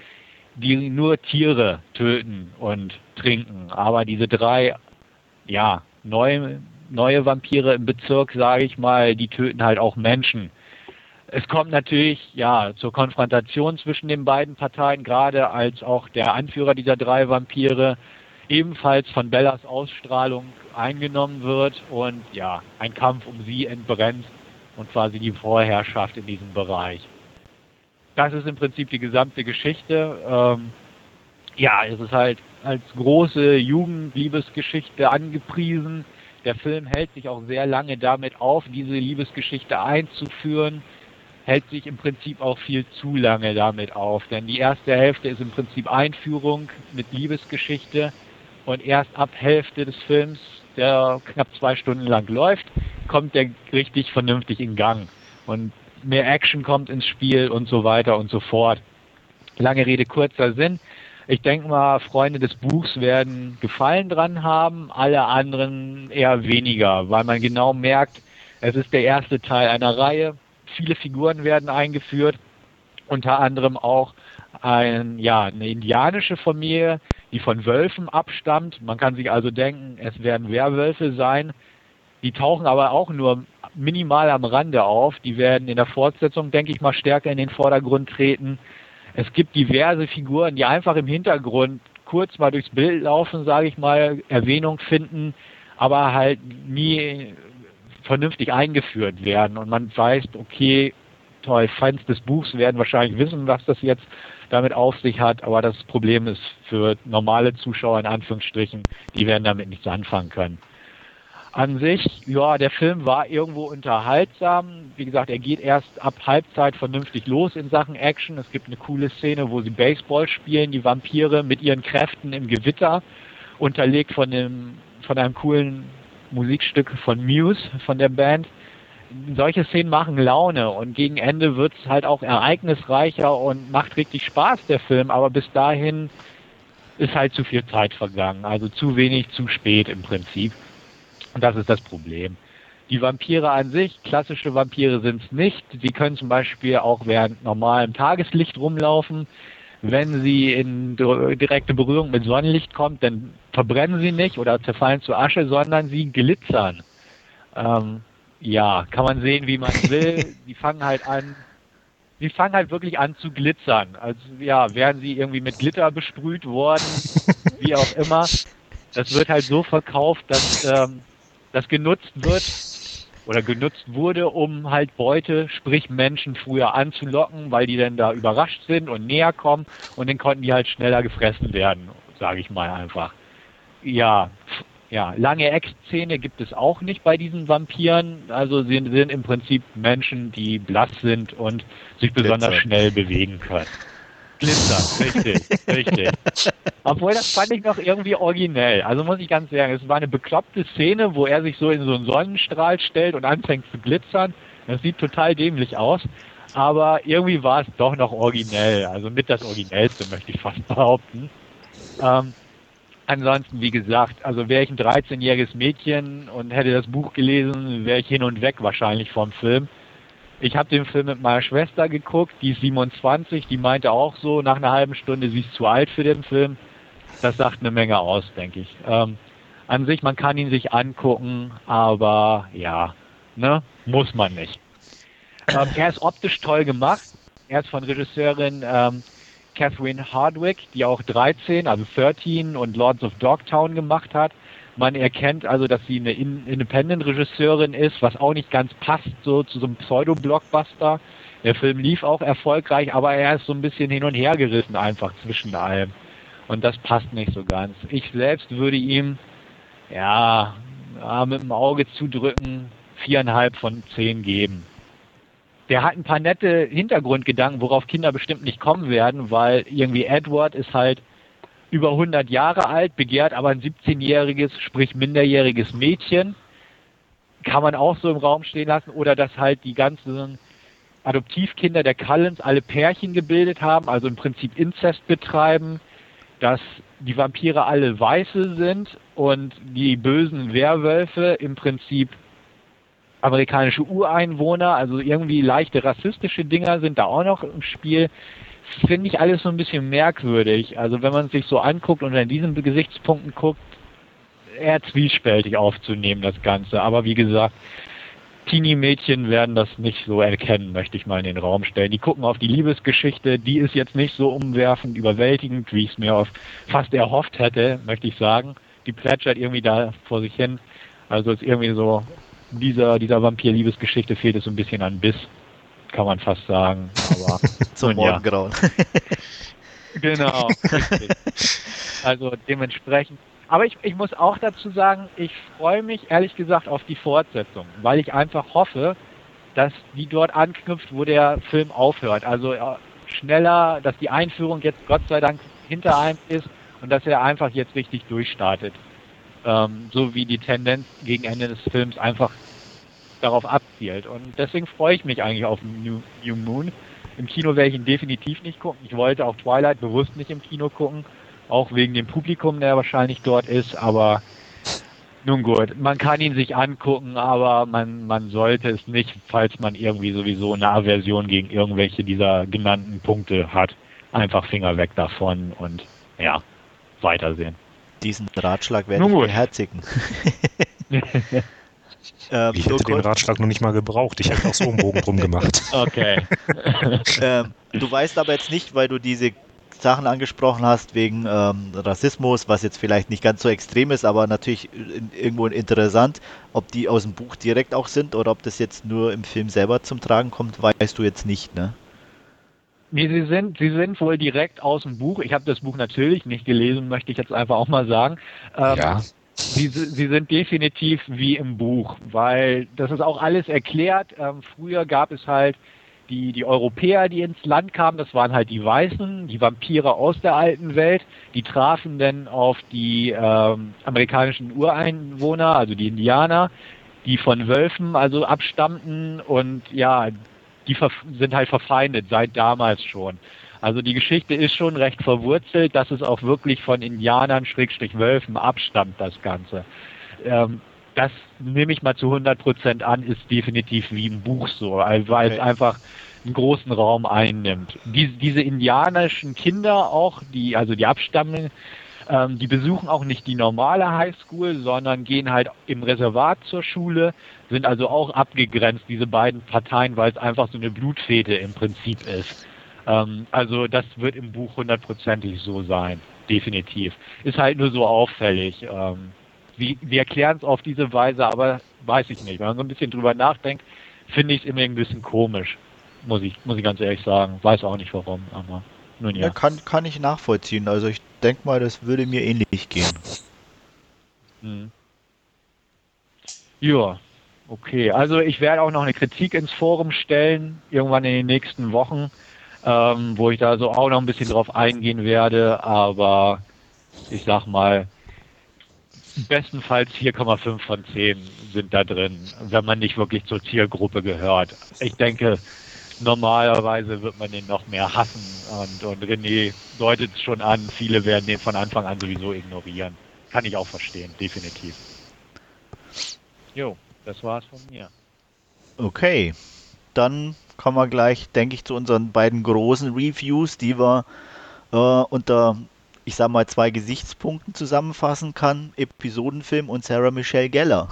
die nur Tiere töten und trinken. Aber diese drei, ja, neue, neue Vampire im Bezirk, sage ich mal, die töten halt auch Menschen. Es kommt natürlich ja zur Konfrontation zwischen den beiden Parteien, gerade als auch der Anführer dieser drei Vampire ebenfalls von Bellas Ausstrahlung eingenommen wird und ja, ein Kampf um sie entbrennt und quasi die Vorherrschaft in diesem Bereich. Das ist im Prinzip die gesamte Geschichte. Ähm, ja, es ist halt als große Jugendliebesgeschichte angepriesen. Der Film hält sich auch sehr lange damit auf, diese Liebesgeschichte einzuführen hält sich im Prinzip auch viel zu lange damit auf. Denn die erste Hälfte ist im Prinzip Einführung mit Liebesgeschichte und erst ab Hälfte des Films, der knapp zwei Stunden lang läuft, kommt der richtig vernünftig in Gang. Und mehr Action kommt ins Spiel und so weiter und so fort. Lange Rede, kurzer Sinn. Ich denke mal, Freunde des Buchs werden Gefallen dran haben, alle anderen eher weniger, weil man genau merkt, es ist der erste Teil einer Reihe viele Figuren werden eingeführt, unter anderem auch ein, ja, eine indianische Familie, die von Wölfen abstammt. Man kann sich also denken, es werden Werwölfe sein. Die tauchen aber auch nur minimal am Rande auf. Die werden in der Fortsetzung, denke ich mal, stärker in den Vordergrund treten. Es gibt diverse Figuren, die einfach im Hintergrund kurz mal durchs Bild laufen, sage ich mal, Erwähnung finden, aber halt nie vernünftig eingeführt werden und man weiß, okay, toll, Fans des Buchs werden wahrscheinlich wissen, was das jetzt damit auf sich hat, aber das Problem ist für normale Zuschauer in Anführungsstrichen, die werden damit nichts anfangen können. An sich, ja, der Film war irgendwo unterhaltsam. Wie gesagt, er geht erst ab Halbzeit vernünftig los in Sachen Action. Es gibt eine coole Szene, wo sie Baseball spielen, die Vampire mit ihren Kräften im Gewitter, unterlegt von dem, von einem coolen Musikstück von Muse, von der Band. Solche Szenen machen Laune und gegen Ende wird es halt auch ereignisreicher und macht richtig Spaß, der Film, aber bis dahin ist halt zu viel Zeit vergangen. Also zu wenig, zu spät im Prinzip. Und das ist das Problem. Die Vampire an sich, klassische Vampire sind es nicht. Sie können zum Beispiel auch während normalem Tageslicht rumlaufen wenn sie in direkte Berührung mit Sonnenlicht kommt, dann verbrennen sie nicht oder zerfallen zu Asche, sondern sie glitzern. Ähm, ja, kann man sehen, wie man will. die fangen halt an, die fangen halt wirklich an zu glitzern. Also ja, werden sie irgendwie mit Glitter besprüht worden, wie auch immer. Das wird halt so verkauft, dass ähm, das genutzt wird, oder genutzt wurde, um halt Beute, sprich Menschen früher anzulocken, weil die dann da überrascht sind und näher kommen und dann konnten die halt schneller gefressen werden, sage ich mal einfach. Ja, ja, lange Eckzähne gibt es auch nicht bei diesen Vampiren. Also sie sind im Prinzip Menschen, die blass sind und sich besonders schnell bewegen können. Glitzer, richtig, richtig. Obwohl, das fand ich noch irgendwie originell. Also muss ich ganz sagen, es war eine bekloppte Szene, wo er sich so in so einen Sonnenstrahl stellt und anfängt zu glitzern. Das sieht total dämlich aus. Aber irgendwie war es doch noch originell. Also mit das Originellste, möchte ich fast behaupten. Ähm, ansonsten, wie gesagt, also wäre ich ein 13-jähriges Mädchen und hätte das Buch gelesen, wäre ich hin und weg wahrscheinlich vom Film. Ich habe den Film mit meiner Schwester geguckt, die ist 27, die meinte auch so nach einer halben Stunde, sie ist zu alt für den Film. Das sagt eine Menge aus, denke ich. Ähm, an sich, man kann ihn sich angucken, aber ja, ne, muss man nicht. Ähm, er ist optisch toll gemacht. Er ist von Regisseurin ähm, Catherine Hardwick, die auch 13, also 13 und Lords of Dogtown gemacht hat. Man erkennt also, dass sie eine Independent-Regisseurin ist, was auch nicht ganz passt so zu so einem Pseudo-Blockbuster. Der Film lief auch erfolgreich, aber er ist so ein bisschen hin und her gerissen einfach zwischen allem. Und das passt nicht so ganz. Ich selbst würde ihm, ja, mit dem Auge zudrücken, viereinhalb von zehn geben. der hat ein paar nette Hintergrundgedanken, worauf Kinder bestimmt nicht kommen werden, weil irgendwie Edward ist halt über 100 Jahre alt, begehrt aber ein 17-jähriges, sprich minderjähriges Mädchen. Kann man auch so im Raum stehen lassen. Oder dass halt die ganzen Adoptivkinder der Cullens alle Pärchen gebildet haben, also im Prinzip Inzest betreiben, dass die Vampire alle Weiße sind und die bösen Werwölfe im Prinzip amerikanische Ureinwohner, also irgendwie leichte rassistische Dinger sind da auch noch im Spiel. Finde ich alles so ein bisschen merkwürdig. Also wenn man sich so anguckt und an diesen Gesichtspunkten guckt, eher zwiespältig aufzunehmen, das Ganze. Aber wie gesagt, Teenie-Mädchen werden das nicht so erkennen, möchte ich mal in den Raum stellen. Die gucken auf die Liebesgeschichte, die ist jetzt nicht so umwerfend, überwältigend, wie ich es mir auf fast erhofft hätte, möchte ich sagen. Die plätschert irgendwie da vor sich hin. Also ist irgendwie so, dieser, dieser Vampir-Liebesgeschichte fehlt es so ein bisschen an Biss, kann man fast sagen. Aber Zum Morgengrauen. genau. Richtig. Also dementsprechend aber ich, ich muss auch dazu sagen, ich freue mich ehrlich gesagt auf die Fortsetzung, weil ich einfach hoffe, dass die dort anknüpft, wo der Film aufhört. Also schneller, dass die Einführung jetzt Gott sei Dank hinter einem ist und dass er einfach jetzt richtig durchstartet. Ähm, so wie die Tendenz gegen Ende des Films einfach darauf abzielt. Und deswegen freue ich mich eigentlich auf New, New Moon. Im Kino werde ich ihn definitiv nicht gucken. Ich wollte auch Twilight bewusst nicht im Kino gucken auch wegen dem Publikum, der wahrscheinlich dort ist, aber nun gut, man kann ihn sich angucken, aber man, man sollte es nicht, falls man irgendwie sowieso eine Aversion gegen irgendwelche dieser genannten Punkte hat. Einfach Finger weg davon und ja, weitersehen. Diesen Ratschlag werde ich beherzigen. ähm, ich hätte den Ratschlag noch nicht mal gebraucht. Ich hätte auch so einen Bogen drum gemacht. Okay. ähm, du weißt aber jetzt nicht, weil du diese Sachen angesprochen hast wegen ähm, Rassismus, was jetzt vielleicht nicht ganz so extrem ist, aber natürlich irgendwo interessant, ob die aus dem Buch direkt auch sind oder ob das jetzt nur im Film selber zum Tragen kommt, weißt du jetzt nicht, ne? Nee, sie sind, sie sind wohl direkt aus dem Buch. Ich habe das Buch natürlich nicht gelesen, möchte ich jetzt einfach auch mal sagen. Ähm, ja. Sie, sie sind definitiv wie im Buch, weil das ist auch alles erklärt. Ähm, früher gab es halt die, die Europäer, die ins Land kamen, das waren halt die Weißen, die Vampire aus der alten Welt, die trafen dann auf die ähm, amerikanischen Ureinwohner, also die Indianer, die von Wölfen also abstammten und ja, die sind halt verfeindet seit damals schon. Also die Geschichte ist schon recht verwurzelt, dass es auch wirklich von Indianern, Schrägstrich Wölfen abstammt, das Ganze. Ähm, das nehme ich mal zu 100 Prozent an, ist definitiv wie im Buch so, weil es einfach einen großen Raum einnimmt. Die, diese indianischen Kinder auch, die, also die Abstammung, ähm, die besuchen auch nicht die normale Highschool, sondern gehen halt im Reservat zur Schule, sind also auch abgegrenzt, diese beiden Parteien, weil es einfach so eine Blutfete im Prinzip ist. Ähm, also das wird im Buch hundertprozentig so sein, definitiv. Ist halt nur so auffällig. Ähm, wie, wir erklären es auf diese Weise, aber weiß ich nicht. Wenn man so ein bisschen drüber nachdenkt, finde ich es immer ein bisschen komisch. Muss ich, muss ich ganz ehrlich sagen. Weiß auch nicht warum, aber nun ja. ja kann, kann ich nachvollziehen. Also ich denke mal, das würde mir ähnlich gehen. Hm. Ja, okay. Also ich werde auch noch eine Kritik ins Forum stellen, irgendwann in den nächsten Wochen, ähm, wo ich da so auch noch ein bisschen drauf eingehen werde, aber ich sag mal, bestenfalls 4,5 von 10 sind da drin, wenn man nicht wirklich zur Zielgruppe gehört. Ich denke, normalerweise wird man den noch mehr hassen und, und René deutet es schon an, viele werden den von Anfang an sowieso ignorieren. Kann ich auch verstehen, definitiv. Jo, das war's von mir. Okay, dann kommen wir gleich, denke ich, zu unseren beiden großen Reviews, die wir äh, unter ich sag mal, zwei Gesichtspunkten zusammenfassen kann, Episodenfilm und Sarah Michelle Geller.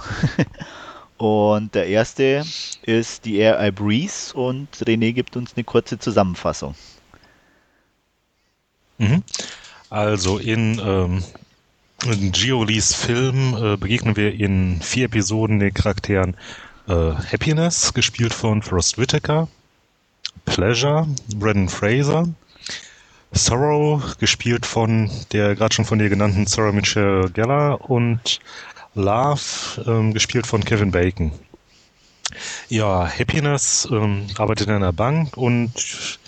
und der erste ist die Air I Breeze und René gibt uns eine kurze Zusammenfassung. Mhm. Also in, ähm, in Giolis Film äh, begegnen wir in vier Episoden den Charakteren äh, Happiness, gespielt von Frost Whitaker, Pleasure, Brendan Fraser, Sorrow, gespielt von der gerade schon von dir genannten Sarah Michelle Gellar und Love, ähm, gespielt von Kevin Bacon. Ja, Happiness ähm, arbeitet in einer Bank und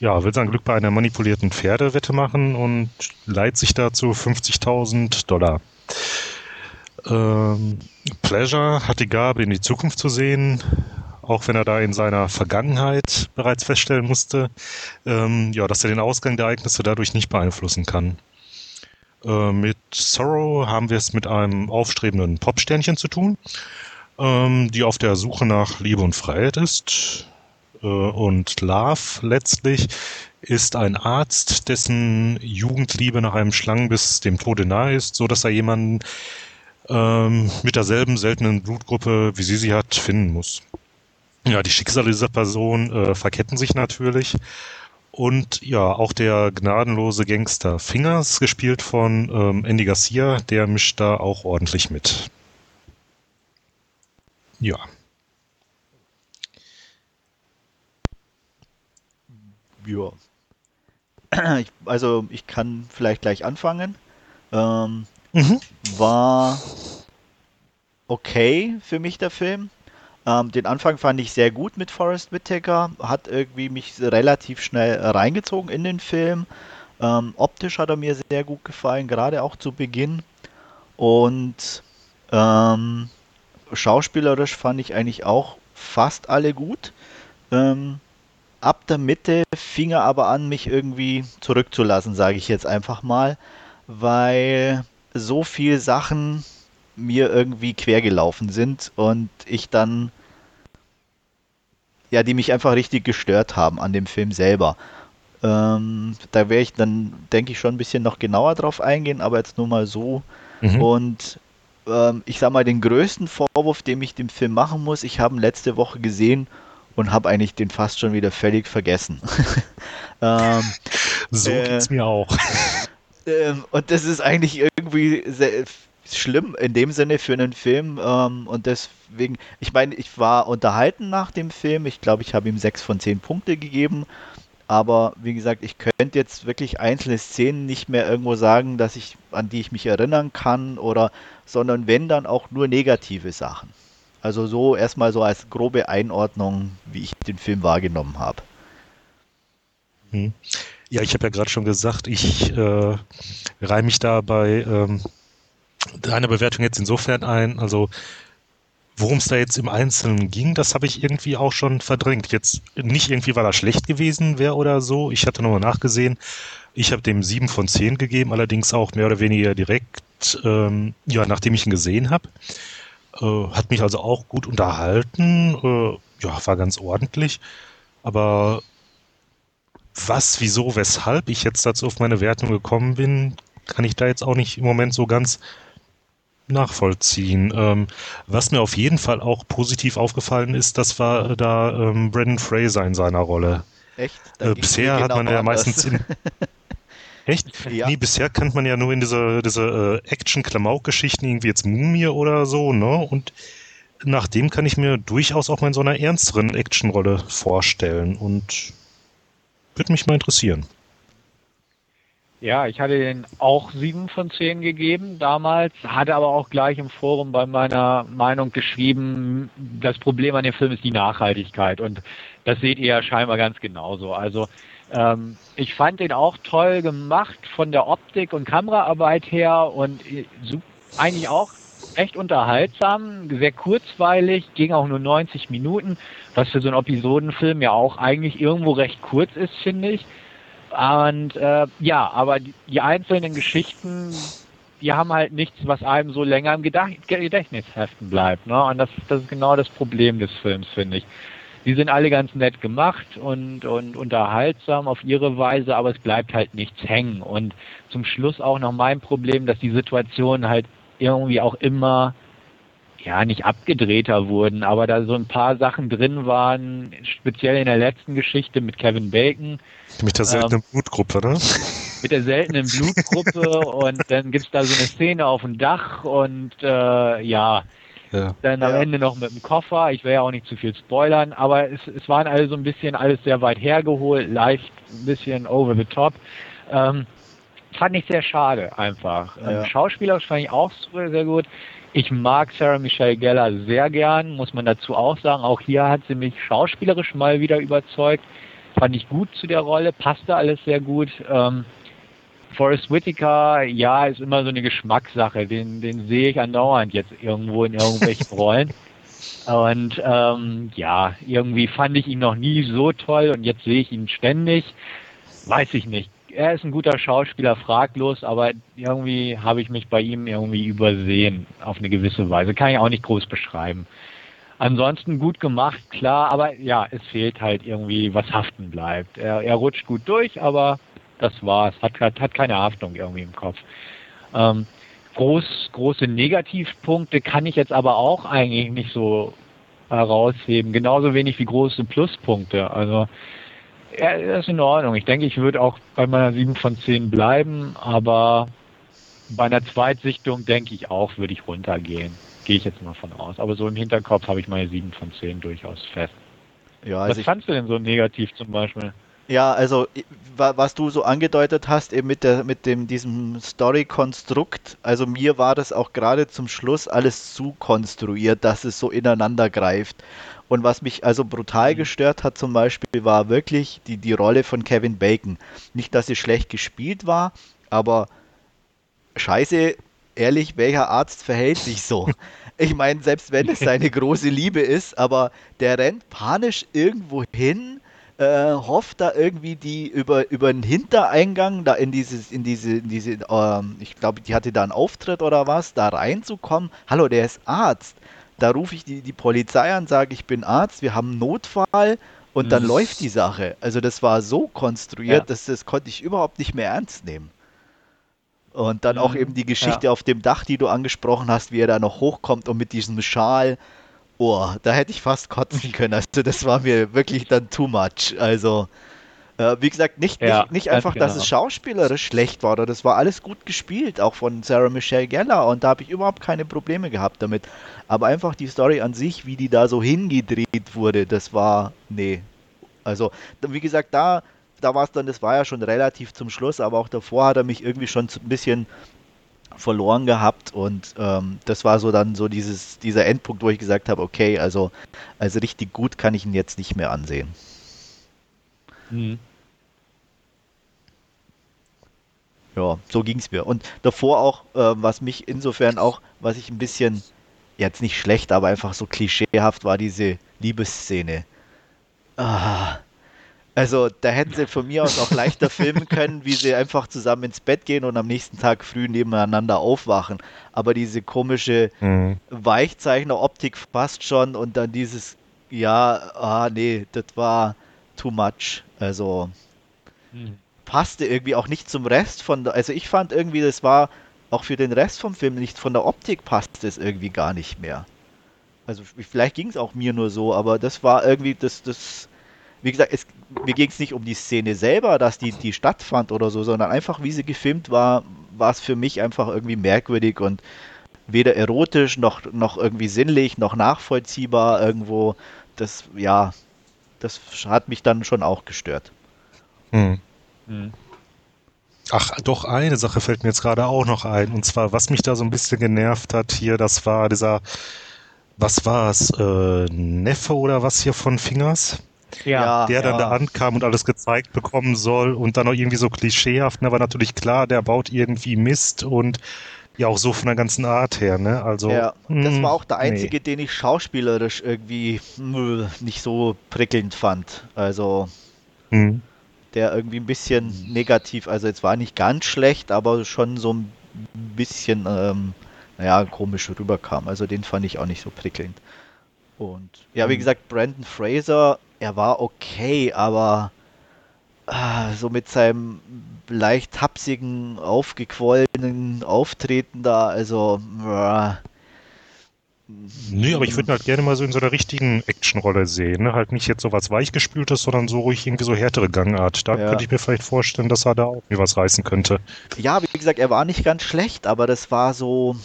ja, will sein Glück bei einer manipulierten Pferdewette machen und leiht sich dazu 50.000 Dollar. Ähm, Pleasure hat die Gabe, in die Zukunft zu sehen, auch wenn er da in seiner Vergangenheit bereits feststellen musste, ähm, ja, dass er den Ausgang der Ereignisse dadurch nicht beeinflussen kann. Äh, mit Sorrow haben wir es mit einem aufstrebenden Popsternchen zu tun, ähm, die auf der Suche nach Liebe und Freiheit ist. Äh, und Love letztlich ist ein Arzt, dessen Jugendliebe nach einem Schlangenbiss dem Tode nahe ist, so dass er jemanden ähm, mit derselben seltenen Blutgruppe, wie sie sie hat, finden muss. Ja, die Schicksale dieser Person äh, verketten sich natürlich. Und ja, auch der gnadenlose Gangster Fingers, gespielt von ähm, Andy Garcia, der mischt da auch ordentlich mit. Ja. Ja. Also ich kann vielleicht gleich anfangen. Ähm, mhm. War okay für mich der Film. Ähm, den Anfang fand ich sehr gut mit Forrest Whitaker, hat irgendwie mich relativ schnell reingezogen in den Film. Ähm, optisch hat er mir sehr gut gefallen, gerade auch zu Beginn. Und ähm, schauspielerisch fand ich eigentlich auch fast alle gut. Ähm, ab der Mitte fing er aber an, mich irgendwie zurückzulassen, sage ich jetzt einfach mal, weil so viel Sachen mir irgendwie quergelaufen sind und ich dann, ja, die mich einfach richtig gestört haben an dem Film selber. Ähm, da werde ich dann, denke ich, schon ein bisschen noch genauer drauf eingehen, aber jetzt nur mal so. Mhm. Und ähm, ich sag mal, den größten Vorwurf, den ich dem Film machen muss, ich habe ihn letzte Woche gesehen und habe eigentlich den fast schon wieder völlig vergessen. ähm, so äh, geht's mir auch. Ähm, und das ist eigentlich irgendwie sehr schlimm in dem Sinne für einen Film. Ähm, und deswegen, ich meine, ich war unterhalten nach dem Film. Ich glaube, ich habe ihm sechs von zehn Punkte gegeben. Aber wie gesagt, ich könnte jetzt wirklich einzelne Szenen nicht mehr irgendwo sagen, dass ich, an die ich mich erinnern kann oder, sondern wenn dann auch nur negative Sachen. Also so erstmal so als grobe Einordnung, wie ich den Film wahrgenommen habe. Hm. Ja, ich habe ja gerade schon gesagt, ich äh, reihe mich da bei ähm, deiner Bewertung jetzt insofern ein, also worum es da jetzt im Einzelnen ging, das habe ich irgendwie auch schon verdrängt. Jetzt nicht irgendwie, weil er schlecht gewesen wäre oder so. Ich hatte nochmal nachgesehen. Ich habe dem sieben von zehn gegeben, allerdings auch mehr oder weniger direkt, ähm, ja, nachdem ich ihn gesehen habe. Äh, hat mich also auch gut unterhalten. Äh, ja, war ganz ordentlich. Aber was, wieso, weshalb ich jetzt dazu auf meine Wertung gekommen bin, kann ich da jetzt auch nicht im Moment so ganz nachvollziehen. Ähm, was mir auf jeden Fall auch positiv aufgefallen ist, das war da ähm, Brandon Fraser in seiner Rolle. Echt? Äh, bisher genau hat man ja meistens in, Echt? Ja. Nee, bisher kennt man ja nur in diese, diese äh, Action-Klamauk-Geschichten irgendwie jetzt Mumie oder so, ne? Und nach dem kann ich mir durchaus auch mal in so einer ernsteren Action-Rolle vorstellen und würde mich mal interessieren. Ja, ich hatte den auch sieben von zehn gegeben damals, hatte aber auch gleich im Forum bei meiner Meinung geschrieben, das Problem an dem Film ist die Nachhaltigkeit und das seht ihr ja scheinbar ganz genauso. Also ähm, ich fand den auch toll gemacht von der Optik und Kameraarbeit her und eigentlich auch echt unterhaltsam, sehr kurzweilig, ging auch nur 90 Minuten, was für so einen Episodenfilm ja auch eigentlich irgendwo recht kurz ist, finde ich. Und äh, ja, aber die, einzelnen Geschichten, die haben halt nichts, was einem so länger im Gedächtnis heften bleibt. Ne? Und das, das ist genau das Problem des Films, finde ich die sind alle ganz nett gemacht und, und unterhaltsam auf ihre Weise, aber es bleibt halt nichts hängen. Und zum Schluss auch noch mein Problem, dass die Situation halt irgendwie auch immer ja, nicht abgedrehter wurden, aber da so ein paar Sachen drin waren, speziell in der letzten Geschichte mit Kevin Bacon. Mit der seltenen ähm, Blutgruppe, ne? Mit der seltenen Blutgruppe und dann gibt's da so eine Szene auf dem Dach und äh, ja, ja. Dann am ja. Ende noch mit dem Koffer. Ich will ja auch nicht zu viel spoilern, aber es, es waren alle so ein bisschen alles sehr weit hergeholt, leicht ein bisschen over the top. Ähm, fand ich sehr schade einfach. Ja. Ähm, Schauspielerisch fand ich auch sehr gut. Ich mag Sarah Michelle Gellar sehr gern, muss man dazu auch sagen. Auch hier hat sie mich schauspielerisch mal wieder überzeugt. Fand ich gut zu der Rolle, passte alles sehr gut. Ähm, Forrest Whitaker, ja, ist immer so eine Geschmackssache. Den, den sehe ich andauernd jetzt irgendwo in irgendwelchen Rollen. Und ähm, ja, irgendwie fand ich ihn noch nie so toll und jetzt sehe ich ihn ständig. Weiß ich nicht. Er ist ein guter Schauspieler, fraglos, aber irgendwie habe ich mich bei ihm irgendwie übersehen auf eine gewisse Weise. Kann ich auch nicht groß beschreiben. Ansonsten gut gemacht, klar, aber ja, es fehlt halt irgendwie, was haften bleibt. Er, er rutscht gut durch, aber das war's. Hat, hat, hat keine Haftung irgendwie im Kopf. Ähm, groß, große Negativpunkte kann ich jetzt aber auch eigentlich nicht so herausheben. Genauso wenig wie große Pluspunkte. Also, er ist in Ordnung. Ich denke, ich würde auch bei meiner 7 von 10 bleiben, aber bei einer Zweitsichtung denke ich auch, würde ich runtergehen. Gehe ich jetzt mal von aus. Aber so im Hinterkopf habe ich meine 7 von 10 durchaus fest. Ja, Was also ich, fandst du denn so negativ zum Beispiel? ja, also was du so angedeutet hast, eben mit der, mit dem, diesem Story-Konstrukt, also mir war das auch gerade zum Schluss alles zu konstruiert, dass es so ineinander greift. Und was mich also brutal gestört hat zum Beispiel, war wirklich die, die Rolle von Kevin Bacon. Nicht, dass sie schlecht gespielt war, aber scheiße, ehrlich, welcher Arzt verhält sich so? Ich meine, selbst wenn es seine große Liebe ist, aber der rennt panisch irgendwo hin, äh, hofft da irgendwie die über, über einen Hintereingang da in dieses, in diese, in diese, ähm, ich glaube, die hatte da einen Auftritt oder was, da reinzukommen. Hallo, der ist Arzt. Da rufe ich die, die Polizei an, sage, ich bin Arzt, wir haben Notfall und dann Mhm. läuft die Sache. Also das war so konstruiert, Ja. dass das konnte ich überhaupt nicht mehr ernst nehmen. Und dann auch Mhm. eben die Geschichte auf dem Dach, die du angesprochen hast, wie er da noch hochkommt und mit diesem Schal. Oh, da hätte ich fast kotzen können. Also das war mir wirklich dann too much. Also, äh, wie gesagt, nicht, Ja, nicht, nicht einfach, dass genau. es schauspielerisch schlecht war, oder das war alles gut gespielt, auch von Sarah Michelle Gellar und da habe ich überhaupt keine Probleme gehabt damit. Aber einfach die Story an sich, wie die da so hingedreht wurde, das war, nee. Also, wie gesagt, da, da war es dann, das war ja schon relativ zum Schluss, aber auch davor hat er mich irgendwie schon ein bisschen verloren gehabt und ähm, das war so dann so dieses, dieser Endpunkt, wo ich gesagt habe, okay, also, also richtig gut kann ich ihn jetzt nicht mehr ansehen. Mhm. Ja, so ging es mir. Und davor auch, äh, was mich insofern auch, was ich ein bisschen, jetzt nicht schlecht, aber einfach so klischeehaft war, diese Liebesszene. Ah. Also, da hätten sie von mir aus auch leichter filmen können, wie sie einfach zusammen ins Bett gehen und am nächsten Tag früh nebeneinander aufwachen. Aber diese komische Mhm. Weichzeichner-Optik fast schon und dann dieses, ja, ah, nee, das war too much. Also, Mhm. Passte irgendwie auch nicht zum Rest von der, also ich fand irgendwie, das war auch für den Rest vom Film nicht, von der Optik passte es irgendwie gar nicht mehr. Also vielleicht ging es auch mir nur so, aber das war irgendwie, das, das, wie gesagt, es, mir ging es nicht um die Szene selber, dass die, die stattfand oder so, sondern einfach, wie sie gefilmt war, war es für mich einfach irgendwie merkwürdig und weder erotisch noch, noch irgendwie sinnlich, noch nachvollziehbar irgendwo. Das, ja, das hat mich dann schon auch gestört. Mhm. Mhm. Ach, doch, eine Sache fällt mir jetzt gerade auch noch ein. Und zwar, was mich da so ein bisschen genervt hat hier, das war dieser, was war es, äh, Neffe oder was hier von Fingers? Ja, der dann ja. da ankam und alles gezeigt bekommen soll und dann auch irgendwie so klischeehaft, ne, war natürlich klar, der baut irgendwie Mist und ja auch so von der ganzen Art her, ne? Also Ja, das hm, war auch der nee. einzige, den ich schauspielerisch irgendwie mh, nicht so prickelnd fand. Also Hm. Der irgendwie ein bisschen negativ, also jetzt war nicht ganz schlecht, aber schon so ein bisschen, ähm, naja, komisch rüberkam. Also den fand ich auch nicht so prickelnd. Und ja, wie Mhm. gesagt, Brandon Fraser, er war okay, aber ah, so mit seinem leicht tapsigen, aufgequollenen Auftreten da, also äh, Nee, aber ich würde ihn halt gerne mal so in so einer richtigen Actionrolle sehen, ne? Halt nicht jetzt so was Weichgespültes, sondern so ruhig irgendwie so härtere Gangart. Da Ja. könnte ich mir vielleicht vorstellen, dass er da auch mir was reißen könnte. Ja, wie gesagt, er war nicht ganz schlecht, aber das war so.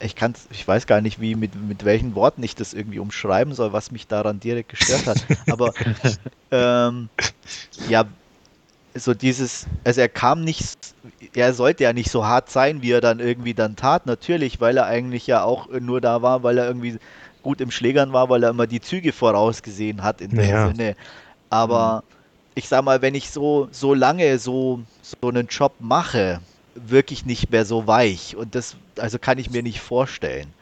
Ich kann ich weiß gar nicht, wie mit, mit welchen Worten ich das irgendwie umschreiben soll, was mich daran direkt gestört hat. Aber ähm, ja, so dieses, also er kam nicht, er sollte ja nicht so hart sein, wie er dann irgendwie dann tat, natürlich, weil er eigentlich ja auch nur da war, weil er irgendwie gut im Schlägern war, weil er immer die Züge vorausgesehen hat in dem Ja. Sinne. Aber ich sag mal, wenn ich so, so lange so, so einen Job mache, wirklich nicht mehr so weich. Und das, also kann ich mir nicht vorstellen.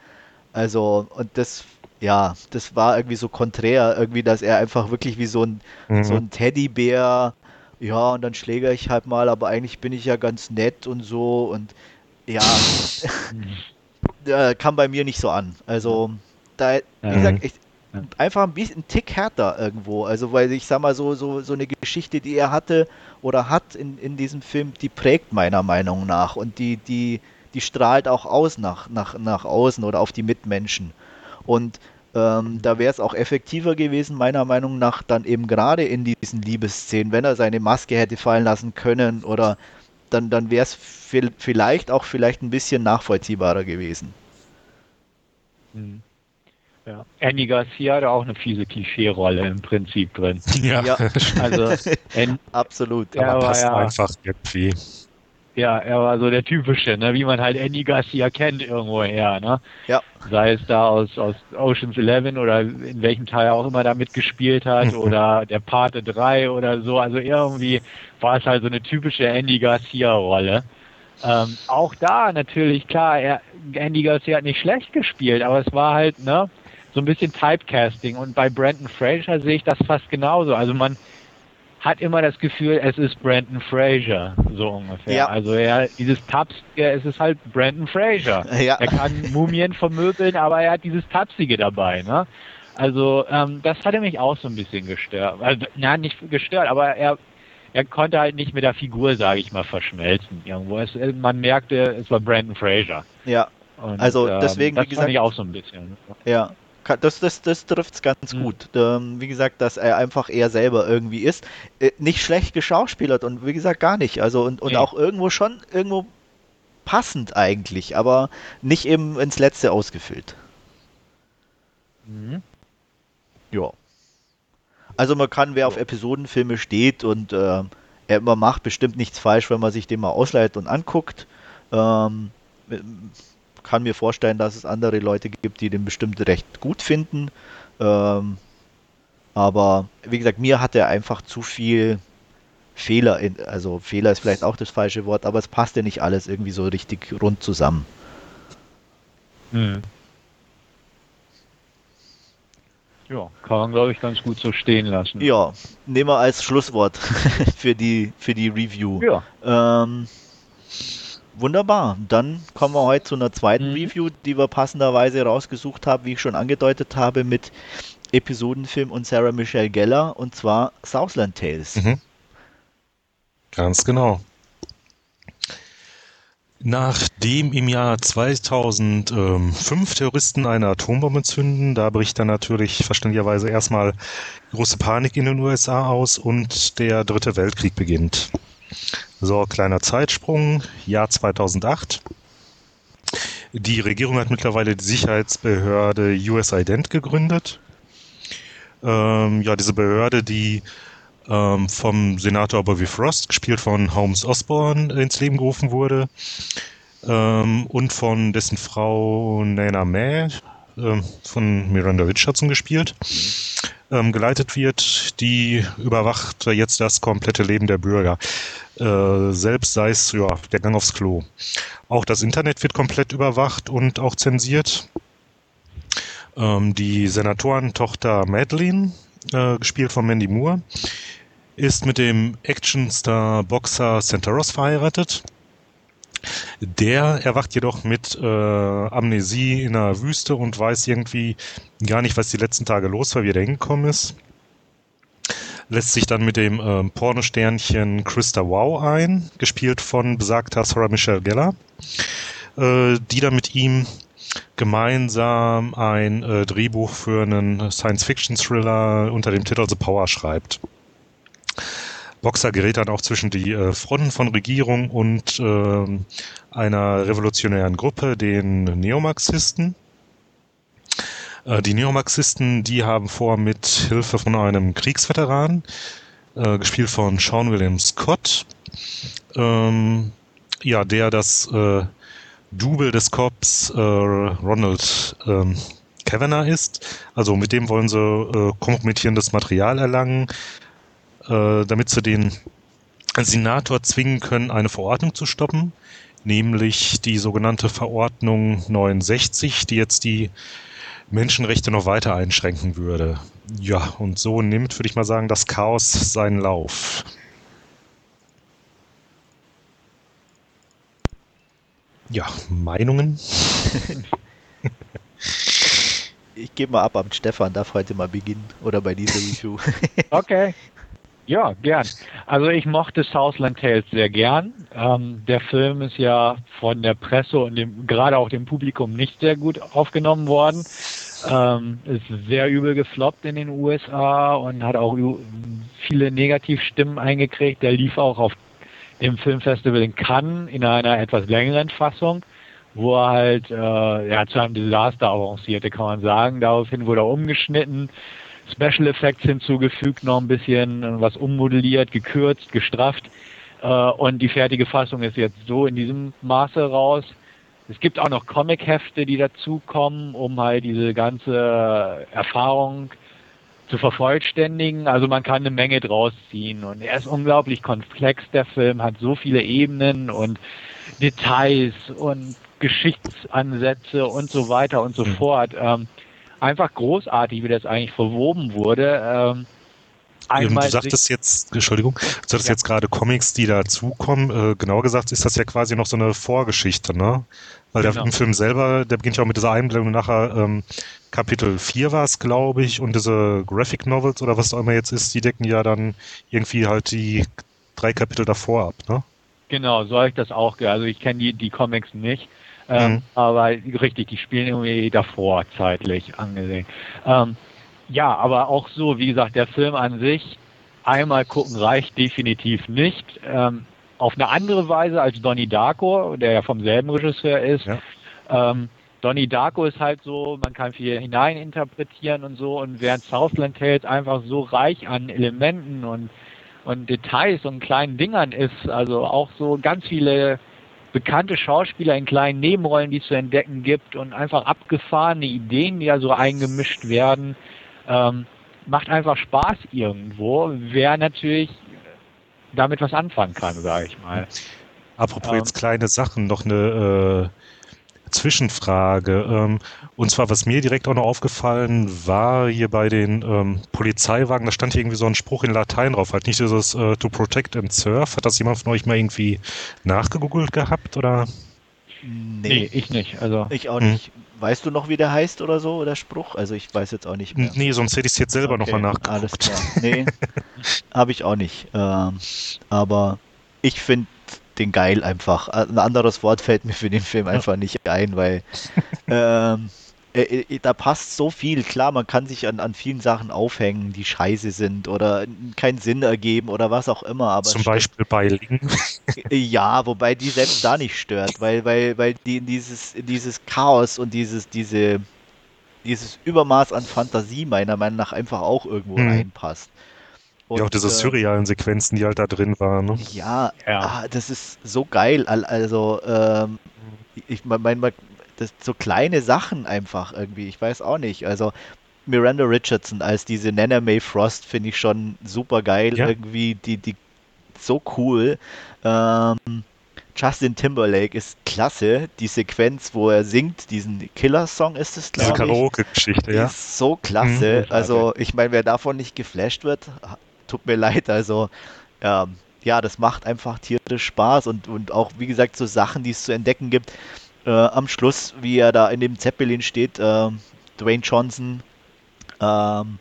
Also, und das, ja, das war irgendwie so konträr, irgendwie, dass er einfach wirklich wie so ein, Mhm. so ein Teddybär, ja, und dann schläger ich halt mal, aber eigentlich bin ich ja ganz nett und so und ja, äh, kam bei mir nicht so an. Also, da, wie gesagt, ich, einfach ein bisschen ein Tick härter irgendwo. Also, weil ich sag mal, so, so, so eine Geschichte, die er hatte oder hat in, in diesem Film, die prägt meiner Meinung nach und die, die, die strahlt auch aus nach, nach, nach außen oder auf die Mitmenschen. Und ähm, da wäre es auch effektiver gewesen, meiner Meinung nach, dann eben gerade in diesen Liebesszenen, wenn er seine Maske hätte fallen lassen können oder dann, dann wäre es vielleicht auch vielleicht ein bisschen nachvollziehbarer gewesen. Mhm. Ja. Andy Garcia hatte auch eine fiese Klischee-Rolle im Prinzip drin. Ja, Ja. Also, Absolut. Aber passt ja. einfach irgendwie. Ja, er war so der typische, ne, wie man halt Andy Garcia kennt irgendwoher, ne? Ja. Sei es da aus, aus Ocean's Eleven oder in welchem Teil auch immer da mitgespielt hat oder der Pate 3 oder so. Also irgendwie war es halt so eine typische Andy Garcia-Rolle. Ähm, auch da natürlich, klar, er, Andy Garcia hat nicht schlecht gespielt, aber es war halt, ne, so ein bisschen Typecasting. Und bei Brandon Fraser sehe ich das fast genauso. Also man hat immer das Gefühl, es ist Brandon Fraser, so ungefähr. Ja. Also er, dieses Tapsige, es ist halt Brandon Fraser. Ja. Er kann Mumien vermöbeln, aber er hat dieses Tapsige dabei, ne? Also ähm, das hatte mich auch so ein bisschen gestört. Also, na, nicht gestört, aber er, er konnte halt nicht mit der Figur, sage ich mal, verschmelzen irgendwo. Es, man merkte, es war Brandon Fraser. Ja, Und, Also, ähm, deswegen, das wie gesagt- fand ich auch so ein bisschen. ja. Das, das, das trifft es ganz Mhm. gut. Ähm, wie gesagt, dass er einfach er selber irgendwie ist. Äh, nicht schlecht geschauspielert und wie gesagt gar nicht. Also und, und Nee. auch irgendwo schon irgendwo passend eigentlich, aber nicht eben ins Letzte ausgefüllt. Mhm. Ja. Also man kann, wer auf Episodenfilme steht und äh, er man macht bestimmt nichts falsch, wenn man sich den mal ausleiht und anguckt. Ähm, kann mir vorstellen, dass es andere Leute gibt, die den bestimmt recht gut finden. Ähm, aber wie gesagt, mir hat er einfach zu viel Fehler, in, also Fehler ist vielleicht auch das falsche Wort, aber es passte nicht alles irgendwie so richtig rund zusammen. Mhm. Ja, kann man, glaube ich, ganz gut so stehen lassen. Ja, nehmen wir als Schlusswort für die, für die Review. Ja. Ähm, wunderbar. Dann kommen wir heute zu einer zweiten Mhm. Review, die wir passenderweise rausgesucht haben, wie ich schon angedeutet habe, mit Episodenfilm und Sarah Michelle Gellar, und zwar Southland Tales. Mhm. Ganz genau. Nachdem im Jahr 2005 Terroristen eine Atombombe zünden, da bricht dann natürlich verständlicherweise erstmal große Panik in den USA aus und der dritte Weltkrieg beginnt. So, kleiner Zeitsprung, Jahr 2008. Die Regierung hat mittlerweile die Sicherheitsbehörde US Ident gegründet. Ähm, ja, diese Behörde, die ähm, vom Senator Bobby Frost, gespielt von Holmes Osborne, ins Leben gerufen wurde. Ähm, und von dessen Frau Nana May, ähm, von Miranda Richardson gespielt, ähm, geleitet wird. Die überwacht jetzt das komplette Leben der Bürger. Äh, selbst sei es ja, der Gang aufs Klo. Auch das Internet wird komplett überwacht und auch zensiert. Ähm, die Senatorentochter Madeline, äh, gespielt von Mandy Moore, ist mit dem Actionstar-Boxer Santa Ross verheiratet. Der erwacht jedoch mit äh, Amnesie in der Wüste und weiß irgendwie gar nicht, was die letzten Tage los war, wie er da hingekommen ist. Lässt sich dann mit dem ähm, Pornosternchen Christa Wow ein, gespielt von besagter Sarah Michelle Gellar, äh, die dann mit ihm gemeinsam ein äh, Drehbuch für einen Science-Fiction-Thriller unter dem Titel The Power schreibt. Boxer gerät dann auch zwischen die äh, Fronten von Regierung und ähm, einer revolutionären Gruppe, den Neomarxisten. Äh, die Neomarxisten, die haben vor, mit Hilfe von einem Kriegsveteran äh, gespielt von Sean William Scott. Ähm, ja, der das äh, Double des Cops äh, Ronald ähm, Kavanagh ist. Also mit dem wollen sie äh, kompromittierendes Material erlangen, äh, damit sie den Senator zwingen können, eine Verordnung zu stoppen, nämlich die sogenannte Verordnung 69, die jetzt die Menschenrechte noch weiter einschränken würde. Ja, und so nimmt, würde ich mal sagen, das Chaos seinen Lauf. Ja, Meinungen? ich gebe mal ab am Stefan, darf heute mal beginnen oder bei dieser Review. okay. Ja, gern. Also ich mochte Southland Tales sehr gern. Ähm, der Film ist ja von der Presse und dem, gerade auch dem Publikum nicht sehr gut aufgenommen worden. Ähm, ist sehr übel gefloppt in den USA und hat auch viele Negativstimmen eingekriegt. Der lief auch auf dem Filmfestival in Cannes in einer etwas längeren Fassung, wo er halt äh, ja, zu einem Desaster avancierte, kann man sagen. Daraufhin wurde er umgeschnitten Special Effects hinzugefügt, noch ein bisschen was ummodelliert, gekürzt, gestrafft. Äh, und die fertige Fassung ist jetzt so in diesem Maße raus. Es gibt auch noch Comic-Hefte, die dazukommen, um halt diese ganze Erfahrung zu vervollständigen. Also man kann eine Menge draus ziehen. Und er ist unglaublich komplex, der Film, hat so viele Ebenen und Details und Geschichtsansätze und so weiter und so mhm. fort. Ähm, einfach großartig, wie das eigentlich verwoben wurde. Ähm, Einmal du sagtest jetzt, Entschuldigung, du sagtest ja. jetzt gerade Comics, die dazukommen. Äh, genauer gesagt ist das ja quasi noch so eine Vorgeschichte, ne? Weil genau. der Film selber, der beginnt ja auch mit dieser Einblendung nachher, ähm, Kapitel 4 war es, glaube ich, und diese Graphic Novels oder was auch immer jetzt ist, die decken ja dann irgendwie halt die drei Kapitel davor ab, ne? Genau, so habe ich das auch. Also ich kenne die, die Comics nicht. Ähm, mhm. Aber richtig, die spielen irgendwie davor zeitlich angesehen. Ähm, ja, aber auch so, wie gesagt, der Film an sich, einmal gucken reicht definitiv nicht. Ähm, auf eine andere Weise als Donnie Darko, der ja vom selben Regisseur ist. Ja. Ähm, Donnie Darko ist halt so, man kann viel hineininterpretieren und so, und während Southland Tales einfach so reich an Elementen und, und Details und kleinen Dingern ist, also auch so ganz viele bekannte Schauspieler in kleinen Nebenrollen, die es zu entdecken gibt und einfach abgefahrene Ideen, die da so eingemischt werden. Ähm, macht einfach Spaß irgendwo. Wer natürlich damit was anfangen kann, sage ich mal. Apropos ähm, jetzt kleine Sachen, noch eine äh, Zwischenfrage. Ähm, und zwar, was mir direkt auch noch aufgefallen war, hier bei den ähm, Polizeiwagen, da stand hier irgendwie so ein Spruch in Latein drauf, halt nicht dieses äh, to protect and serve. Hat das jemand von euch mal irgendwie nachgegoogelt gehabt oder? Nee, nee ich nicht. Also ich auch nicht. Hm. Weißt du noch, wie der heißt oder so, oder Spruch? Also ich weiß jetzt auch nicht mehr. Nee, sonst hätte ich es jetzt selber okay, nochmal nachgeguckt. Alles klar. Nee, habe ich auch nicht. Ähm, aber ich finde den geil einfach. Ein anderes Wort fällt mir für den Film einfach nicht ein, weil ähm, äh, äh, da passt so viel. Klar, man kann sich an, an vielen Sachen aufhängen, die scheiße sind oder keinen Sinn ergeben oder was auch immer. Aber Zum Beispiel bei Link. Ja, wobei die selbst da nicht stört, weil, weil, weil die in dieses, in dieses Chaos und dieses, diese, dieses Übermaß an Fantasie meiner Meinung nach einfach auch irgendwo hm. reinpasst. Und, ja, auch diese äh, surrealen Sequenzen, die halt da drin waren. Ne? Ja, ja. Ah, das ist so geil. Also, ähm, ich meine, das so kleine Sachen einfach irgendwie. Ich weiß auch nicht. Also, Miranda Richardson als diese Nana May Frost finde ich schon super geil. Ja. Irgendwie, die, die, so cool. Ähm, Justin Timberlake ist klasse. Die Sequenz, wo er singt, diesen Killer-Song ist es, glaube ich. Diese Karaoke-Geschichte, ja. Ist so klasse. Mhm, also, ich meine, wer davon nicht geflasht wird, tut mir leid. Also, ähm, ja, das macht einfach tierisch Spaß und, und auch, wie gesagt, so Sachen, die es zu entdecken gibt. Äh, am Schluss, wie er da in dem Zeppelin steht, äh, Dwayne Johnson ähm,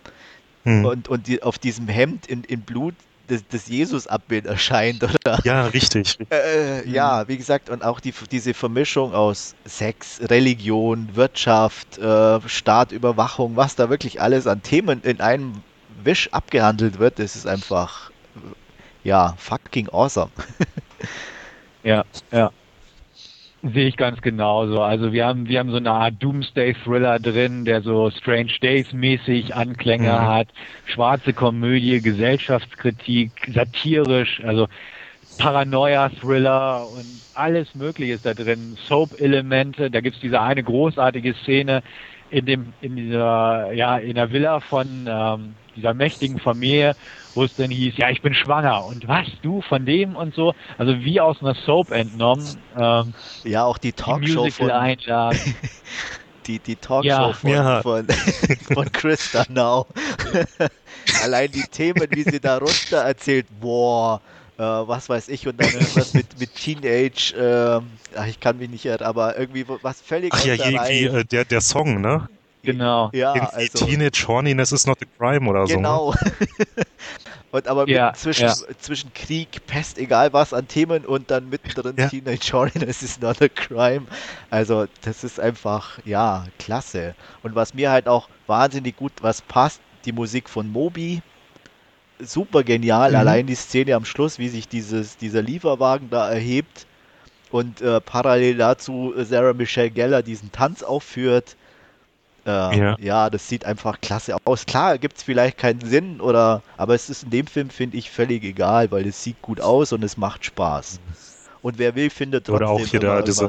hm. und, und die, auf diesem Hemd in, in Blut das, das Jesus-Abbild erscheint, oder? Ja, richtig. Äh, ja, wie gesagt, und auch die, diese Vermischung aus Sex, Religion, Wirtschaft, äh, Staatüberwachung, was da wirklich alles an Themen in einem Wisch abgehandelt wird, das ist einfach, ja, fucking awesome. ja, ja. Sehe ich ganz genauso. Also wir haben, wir haben so eine Art Doomsday-Thriller drin, der so Strange Days-mäßig Anklänge mhm. hat, schwarze Komödie, Gesellschaftskritik, satirisch, also Paranoia-Thriller und alles Mögliche ist da drin. Soap-Elemente, da gibt's diese eine großartige Szene in dem, in dieser, ja, in der Villa von ähm, dieser mächtigen Familie, wo es dann hieß, ja, ich bin schwanger und was, du von dem und so. Also wie aus einer Soap entnommen. Ähm, ja, auch die Talkshow von... die, die Talkshow ja. von, ja. von, von Chris Danau. Allein die Themen, wie sie da runter erzählt, boah, äh, was weiß ich, und dann irgendwas mit, mit Teenage, äh, ach, ich kann mich nicht erinnern, aber irgendwie was völlig Ach ja, irgendwie äh, der, der Song, ne? Genau. Ja, also, Teenage Horniness is not a crime oder genau. so. Genau. und aber ja, zwischen, ja. zwischen Krieg, Pest, egal was an Themen und dann mittendrin ja. Teenage Horniness is not a crime. Also das ist einfach, ja, klasse. Und was mir halt auch wahnsinnig gut was passt, die Musik von Moby, super genial. Mhm. Allein die Szene am Schluss, wie sich dieses, dieser Lieferwagen da erhebt und äh, parallel dazu Sarah Michelle Geller diesen Tanz aufführt. Äh, ja. ja. das sieht einfach klasse aus. Klar, gibt es vielleicht keinen Sinn, oder, aber es ist in dem Film, finde ich, völlig egal, weil es sieht gut aus und es macht Spaß. Und wer will, findet trotzdem Oder auch hier der, diese,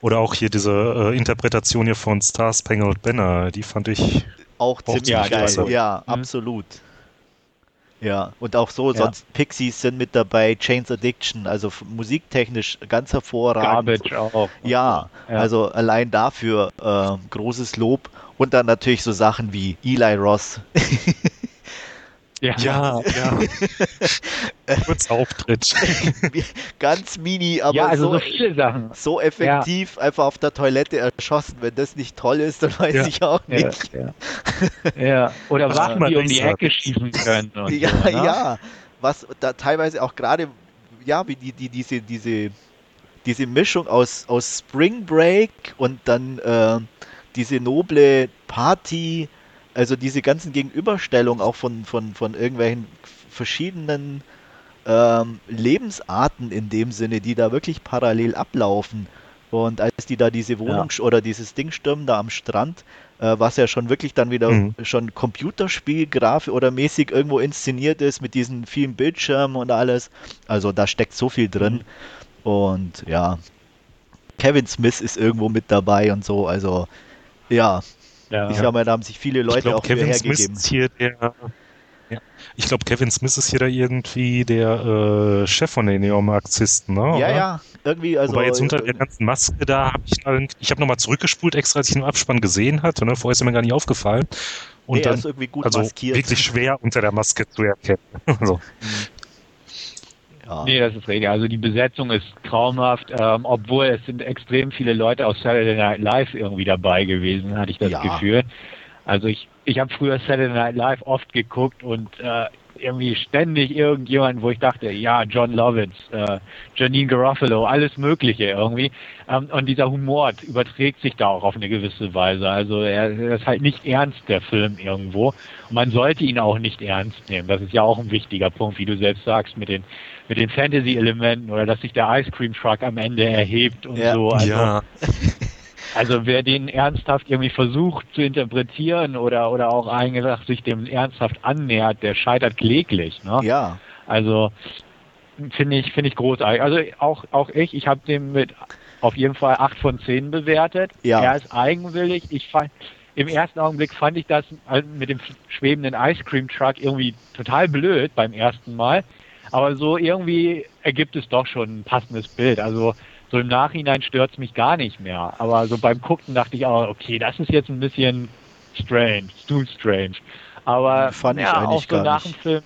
oder auch hier diese äh, Interpretation hier von Star Spangled Banner, die fand ich auch, auch ziemlich geil. Klasse. Ja, mhm. absolut. Ja, und auch so, ja. sonst Pixies sind mit dabei, Chains Addiction, also musiktechnisch ganz hervorragend. Garbage auch. Ja, ja. also allein dafür äh, großes Lob. Und dann natürlich so Sachen wie Eli Ross. Ja, ja. ja. Kurz Auftritt. Ganz mini, aber ja, also so, so, viele Sachen. So effektiv ja. einfach auf der Toilette erschossen. Wenn das nicht toll ist, dann weiß ja. ich auch nicht. Ja. Oder Wachen, die um die Ecke schießen können. ja, so, ne? ja. Was da teilweise auch gerade, ja, wie die, die, diese, diese, diese Mischung aus, aus Spring Break und dann äh, diese noble Party also diese ganzen Gegenüberstellungen auch von, von, von irgendwelchen verschiedenen ähm, Lebensarten in dem Sinne, die da wirklich parallel ablaufen. Und als die da diese Wohnung ja. oder dieses Ding stürmen da am Strand, äh, was ja schon wirklich dann wieder mhm. schon Computerspielgrafik oder mäßig irgendwo inszeniert ist mit diesen vielen Bildschirmen und alles. Also da steckt so viel drin. Mhm. Und ja, Kevin Smith ist irgendwo mit dabei und so. Also ja, ja. Ich glaube, da haben sich viele Leute glaub, auch Kevin hergegeben. Smith hier der, ja. Ich glaube, Kevin Smith ist hier da irgendwie der äh, Chef von den Neomarxisten, ne? Ja, oder? ja, irgendwie. Also, Wobei jetzt unter der ganzen Maske da habe ich, ich habe nochmal zurückgespult, extra als ich den Abspann gesehen hatte. Ne? Vorher ist mir gar nicht aufgefallen. Und nee, dann, also maskiert. wirklich schwer unter der Maske zu erkennen. so. Ja. Nee, das ist richtig. Also die Besetzung ist traumhaft, ähm, obwohl es sind extrem viele Leute aus Saturday Night Live irgendwie dabei gewesen, hatte ich das ja. Gefühl. Also ich, ich habe früher Saturday Night Live oft geguckt und äh, irgendwie ständig irgendjemand, wo ich dachte, ja, John Lovitz, äh, Janine Garofalo, alles Mögliche irgendwie. Ähm, und dieser Humor überträgt sich da auch auf eine gewisse Weise. Also er, er ist halt nicht ernst, der Film irgendwo. Und man sollte ihn auch nicht ernst nehmen. Das ist ja auch ein wichtiger Punkt, wie du selbst sagst, mit den mit den Fantasy-Elementen oder dass sich der Ice Cream Truck am Ende erhebt und ja. so. Also, ja. Also wer den ernsthaft irgendwie versucht zu interpretieren oder, oder auch eigentlich sich dem ernsthaft annähert, der scheitert kläglich. Ne? Ja. Also finde ich, finde ich großartig. Also auch, auch ich, ich habe den mit auf jeden Fall 8 von 10 bewertet. Ja. Er ist eigenwillig. Ich fand, im ersten Augenblick fand ich das mit dem schwebenden Ice Cream Truck irgendwie total blöd beim ersten Mal. Aber so irgendwie ergibt es doch schon ein passendes Bild. Also so im Nachhinein stört es mich gar nicht mehr. Aber so beim Gucken dachte ich auch, okay, das ist jetzt ein bisschen strange, too strange. Aber fand ja, ich auch so nach dem Film.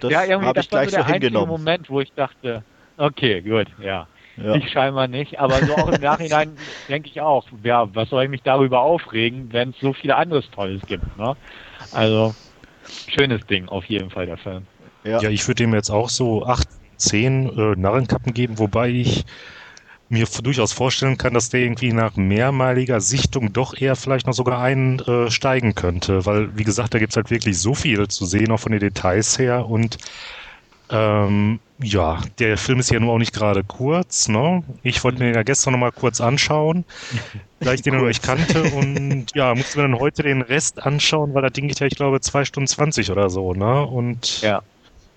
Das ja, irgendwie, das war so der so einzige Moment, wo ich dachte, okay, gut, ja. ja. Ich scheinbar nicht, aber so auch im Nachhinein denke ich auch, ja, was soll ich mich darüber aufregen, wenn es so viel anderes Tolles gibt, ne? Also, schönes Ding, auf jeden Fall der Film. Ja, ja ich würde dem jetzt auch so 8 zehn äh, Narrenkappen geben, wobei ich mir durchaus vorstellen kann, dass der irgendwie nach mehrmaliger Sichtung doch eher vielleicht noch sogar einsteigen äh, könnte, weil wie gesagt, da gibt es halt wirklich so viel zu sehen, auch von den Details her und Ähm, ja, der Film ist ja nur auch nicht gerade kurz, ne? Ich wollte mir ja gestern noch mal kurz anschauen, da ich den noch nicht kannte und ja, musste mir dann heute den Rest anschauen, weil da Ding geht ja, ich glaube, zwei Stunden zwanzig oder so, ne? Und Ja.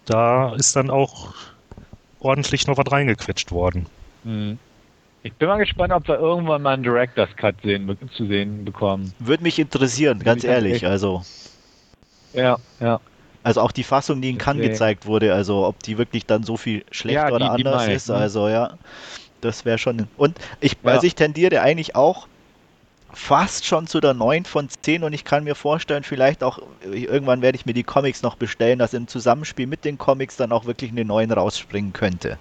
da ist dann auch ordentlich noch was reingequetscht worden. Hm. Ich bin mal gespannt, ob wir irgendwann mal einen Director's Cut sehen, zu sehen bekommen. Würde mich interessieren, ganz Mich ehrlich. Also, Ja, ja. also auch die Fassung, die in Cannes gezeigt wurde, also ob die wirklich dann so viel schlechter Ja, die- oder anders ist, ne? also ja, das wäre schon. Und ich, Ja. also ich tendiere eigentlich auch fast schon zu der 9 von 10 und ich kann mir vorstellen, vielleicht auch irgendwann werde ich mir die Comics noch bestellen, dass im Zusammenspiel mit den Comics dann auch wirklich eine 9 rausspringen könnte.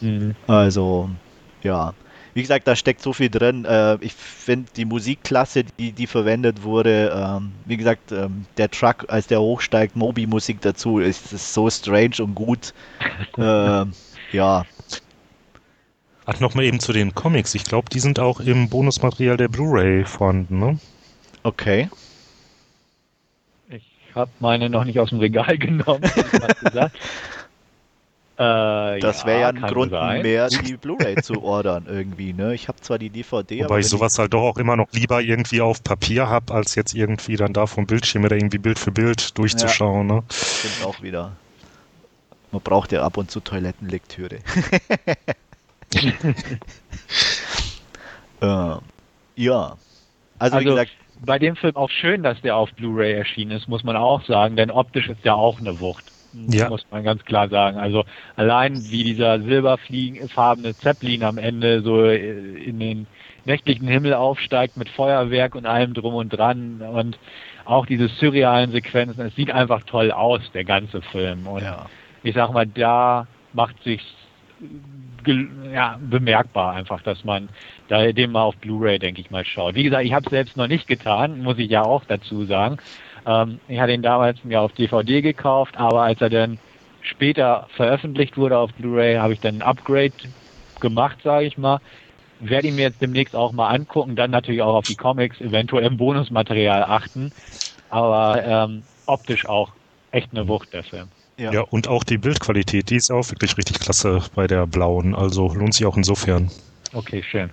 Hm. Also, ja. Wie gesagt, da steckt so viel drin. Äh, ich finde die Musikklasse, die, die verwendet wurde, ähm, wie gesagt, ähm, der Truck, als der hochsteigt, Moby-Musik dazu, ist, ist so strange und gut. ähm, ja, Ach, nochmal eben zu den Comics. Ich glaube, die sind auch im Bonusmaterial der Blu-ray vorhanden, ne? okay. Ich habe meine noch nicht aus dem Regal genommen, ich. Äh, Das wäre ja ein kann Grund sein. mehr, die Blu-ray zu ordern irgendwie, ne? Ich habe zwar die DVD, Wobei aber ich sowas halt doch auch immer noch lieber irgendwie auf Papier habe, als jetzt irgendwie dann da vom Bildschirm oder irgendwie Bild für Bild durchzuschauen, ne? ich, stimmt auch wieder. Man braucht ja ab und zu Toilettenlektüre. ähm, ja. Also, wie Also, gesagt, bei dem Film auch schön, dass der auf Blu-ray erschienen ist, muss man auch sagen, denn optisch ist ja auch eine Wucht. Ja. Muss man ganz klar sagen. Also allein wie dieser silberfarbene Zeppelin am Ende so äh, in den nächtlichen Himmel aufsteigt mit Feuerwerk und allem drum und dran und auch diese surrealen Sequenzen, es sieht einfach toll aus, der ganze Film. Und ja. ich sag mal, da macht sich ja, bemerkbar einfach, dass man da dem mal auf Blu-ray, denke ich mal, schaut. Wie gesagt, ich habe es selbst noch nicht getan, muss ich ja auch dazu sagen. Ähm, ich hatte ihn damals mir auf DVD gekauft, aber als er dann später veröffentlicht wurde auf Blu-ray, habe ich dann ein Upgrade gemacht, sage ich mal. Werde ihn mir jetzt demnächst auch mal angucken, dann natürlich auch auf die Comics, eventuell im Bonusmaterial achten. Aber ähm, optisch auch echt eine Wucht, der Film. Ja. Ja, und auch die Bildqualität, die ist auch wirklich richtig klasse bei der blauen. Also lohnt sich auch insofern. Okay, schön.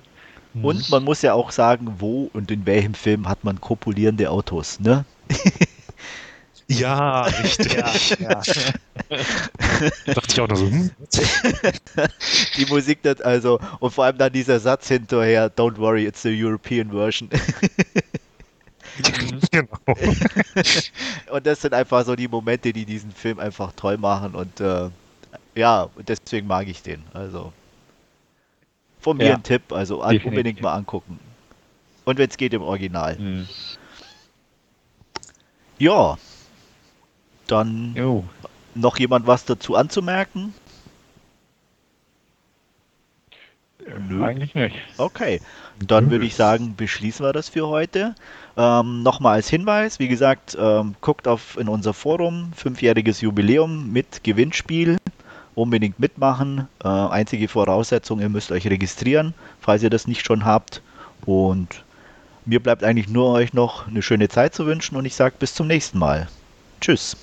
Und man muss ja auch sagen, wo und in welchem Film hat man kopulierende Autos, ne? Ja, richtig. Ja, ja. Dachte ich auch noch so, hm? Die Musik nicht, also, und vor allem dann dieser Satz hinterher, don't worry, it's the European version. genau. und das sind einfach so die Momente, die diesen Film einfach toll machen und äh, ja, und deswegen mag ich den. Also von mir Ja, ein Tipp, also an, unbedingt mal angucken. Und wenn es geht im Original. Hm. Ja, dann Jo. noch jemand was dazu anzumerken? Nö. Eigentlich nicht. Okay, dann würde ich sagen, beschließen wir das für heute. Ähm, Nochmal als Hinweis, wie gesagt, ähm, guckt auf in unser Forum, fünfjähriges Jubiläum mit Gewinnspiel. Unbedingt mitmachen. Äh, einzige Voraussetzung, ihr müsst euch registrieren, falls ihr das nicht schon habt. Und mir bleibt eigentlich nur euch noch eine schöne Zeit zu wünschen und ich sage bis zum nächsten Mal. Tschüss.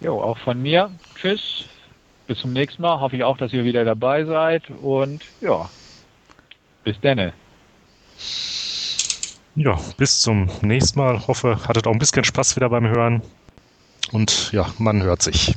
Jo, auch von mir. Tschüss. Bis zum nächsten Mal. Hoffe ich auch, dass ihr wieder dabei seid. Und ja, bis denne. Ja, bis zum nächsten Mal. Hoffe, hattet auch ein bisschen Spaß wieder beim Hören. Und ja, man hört sich.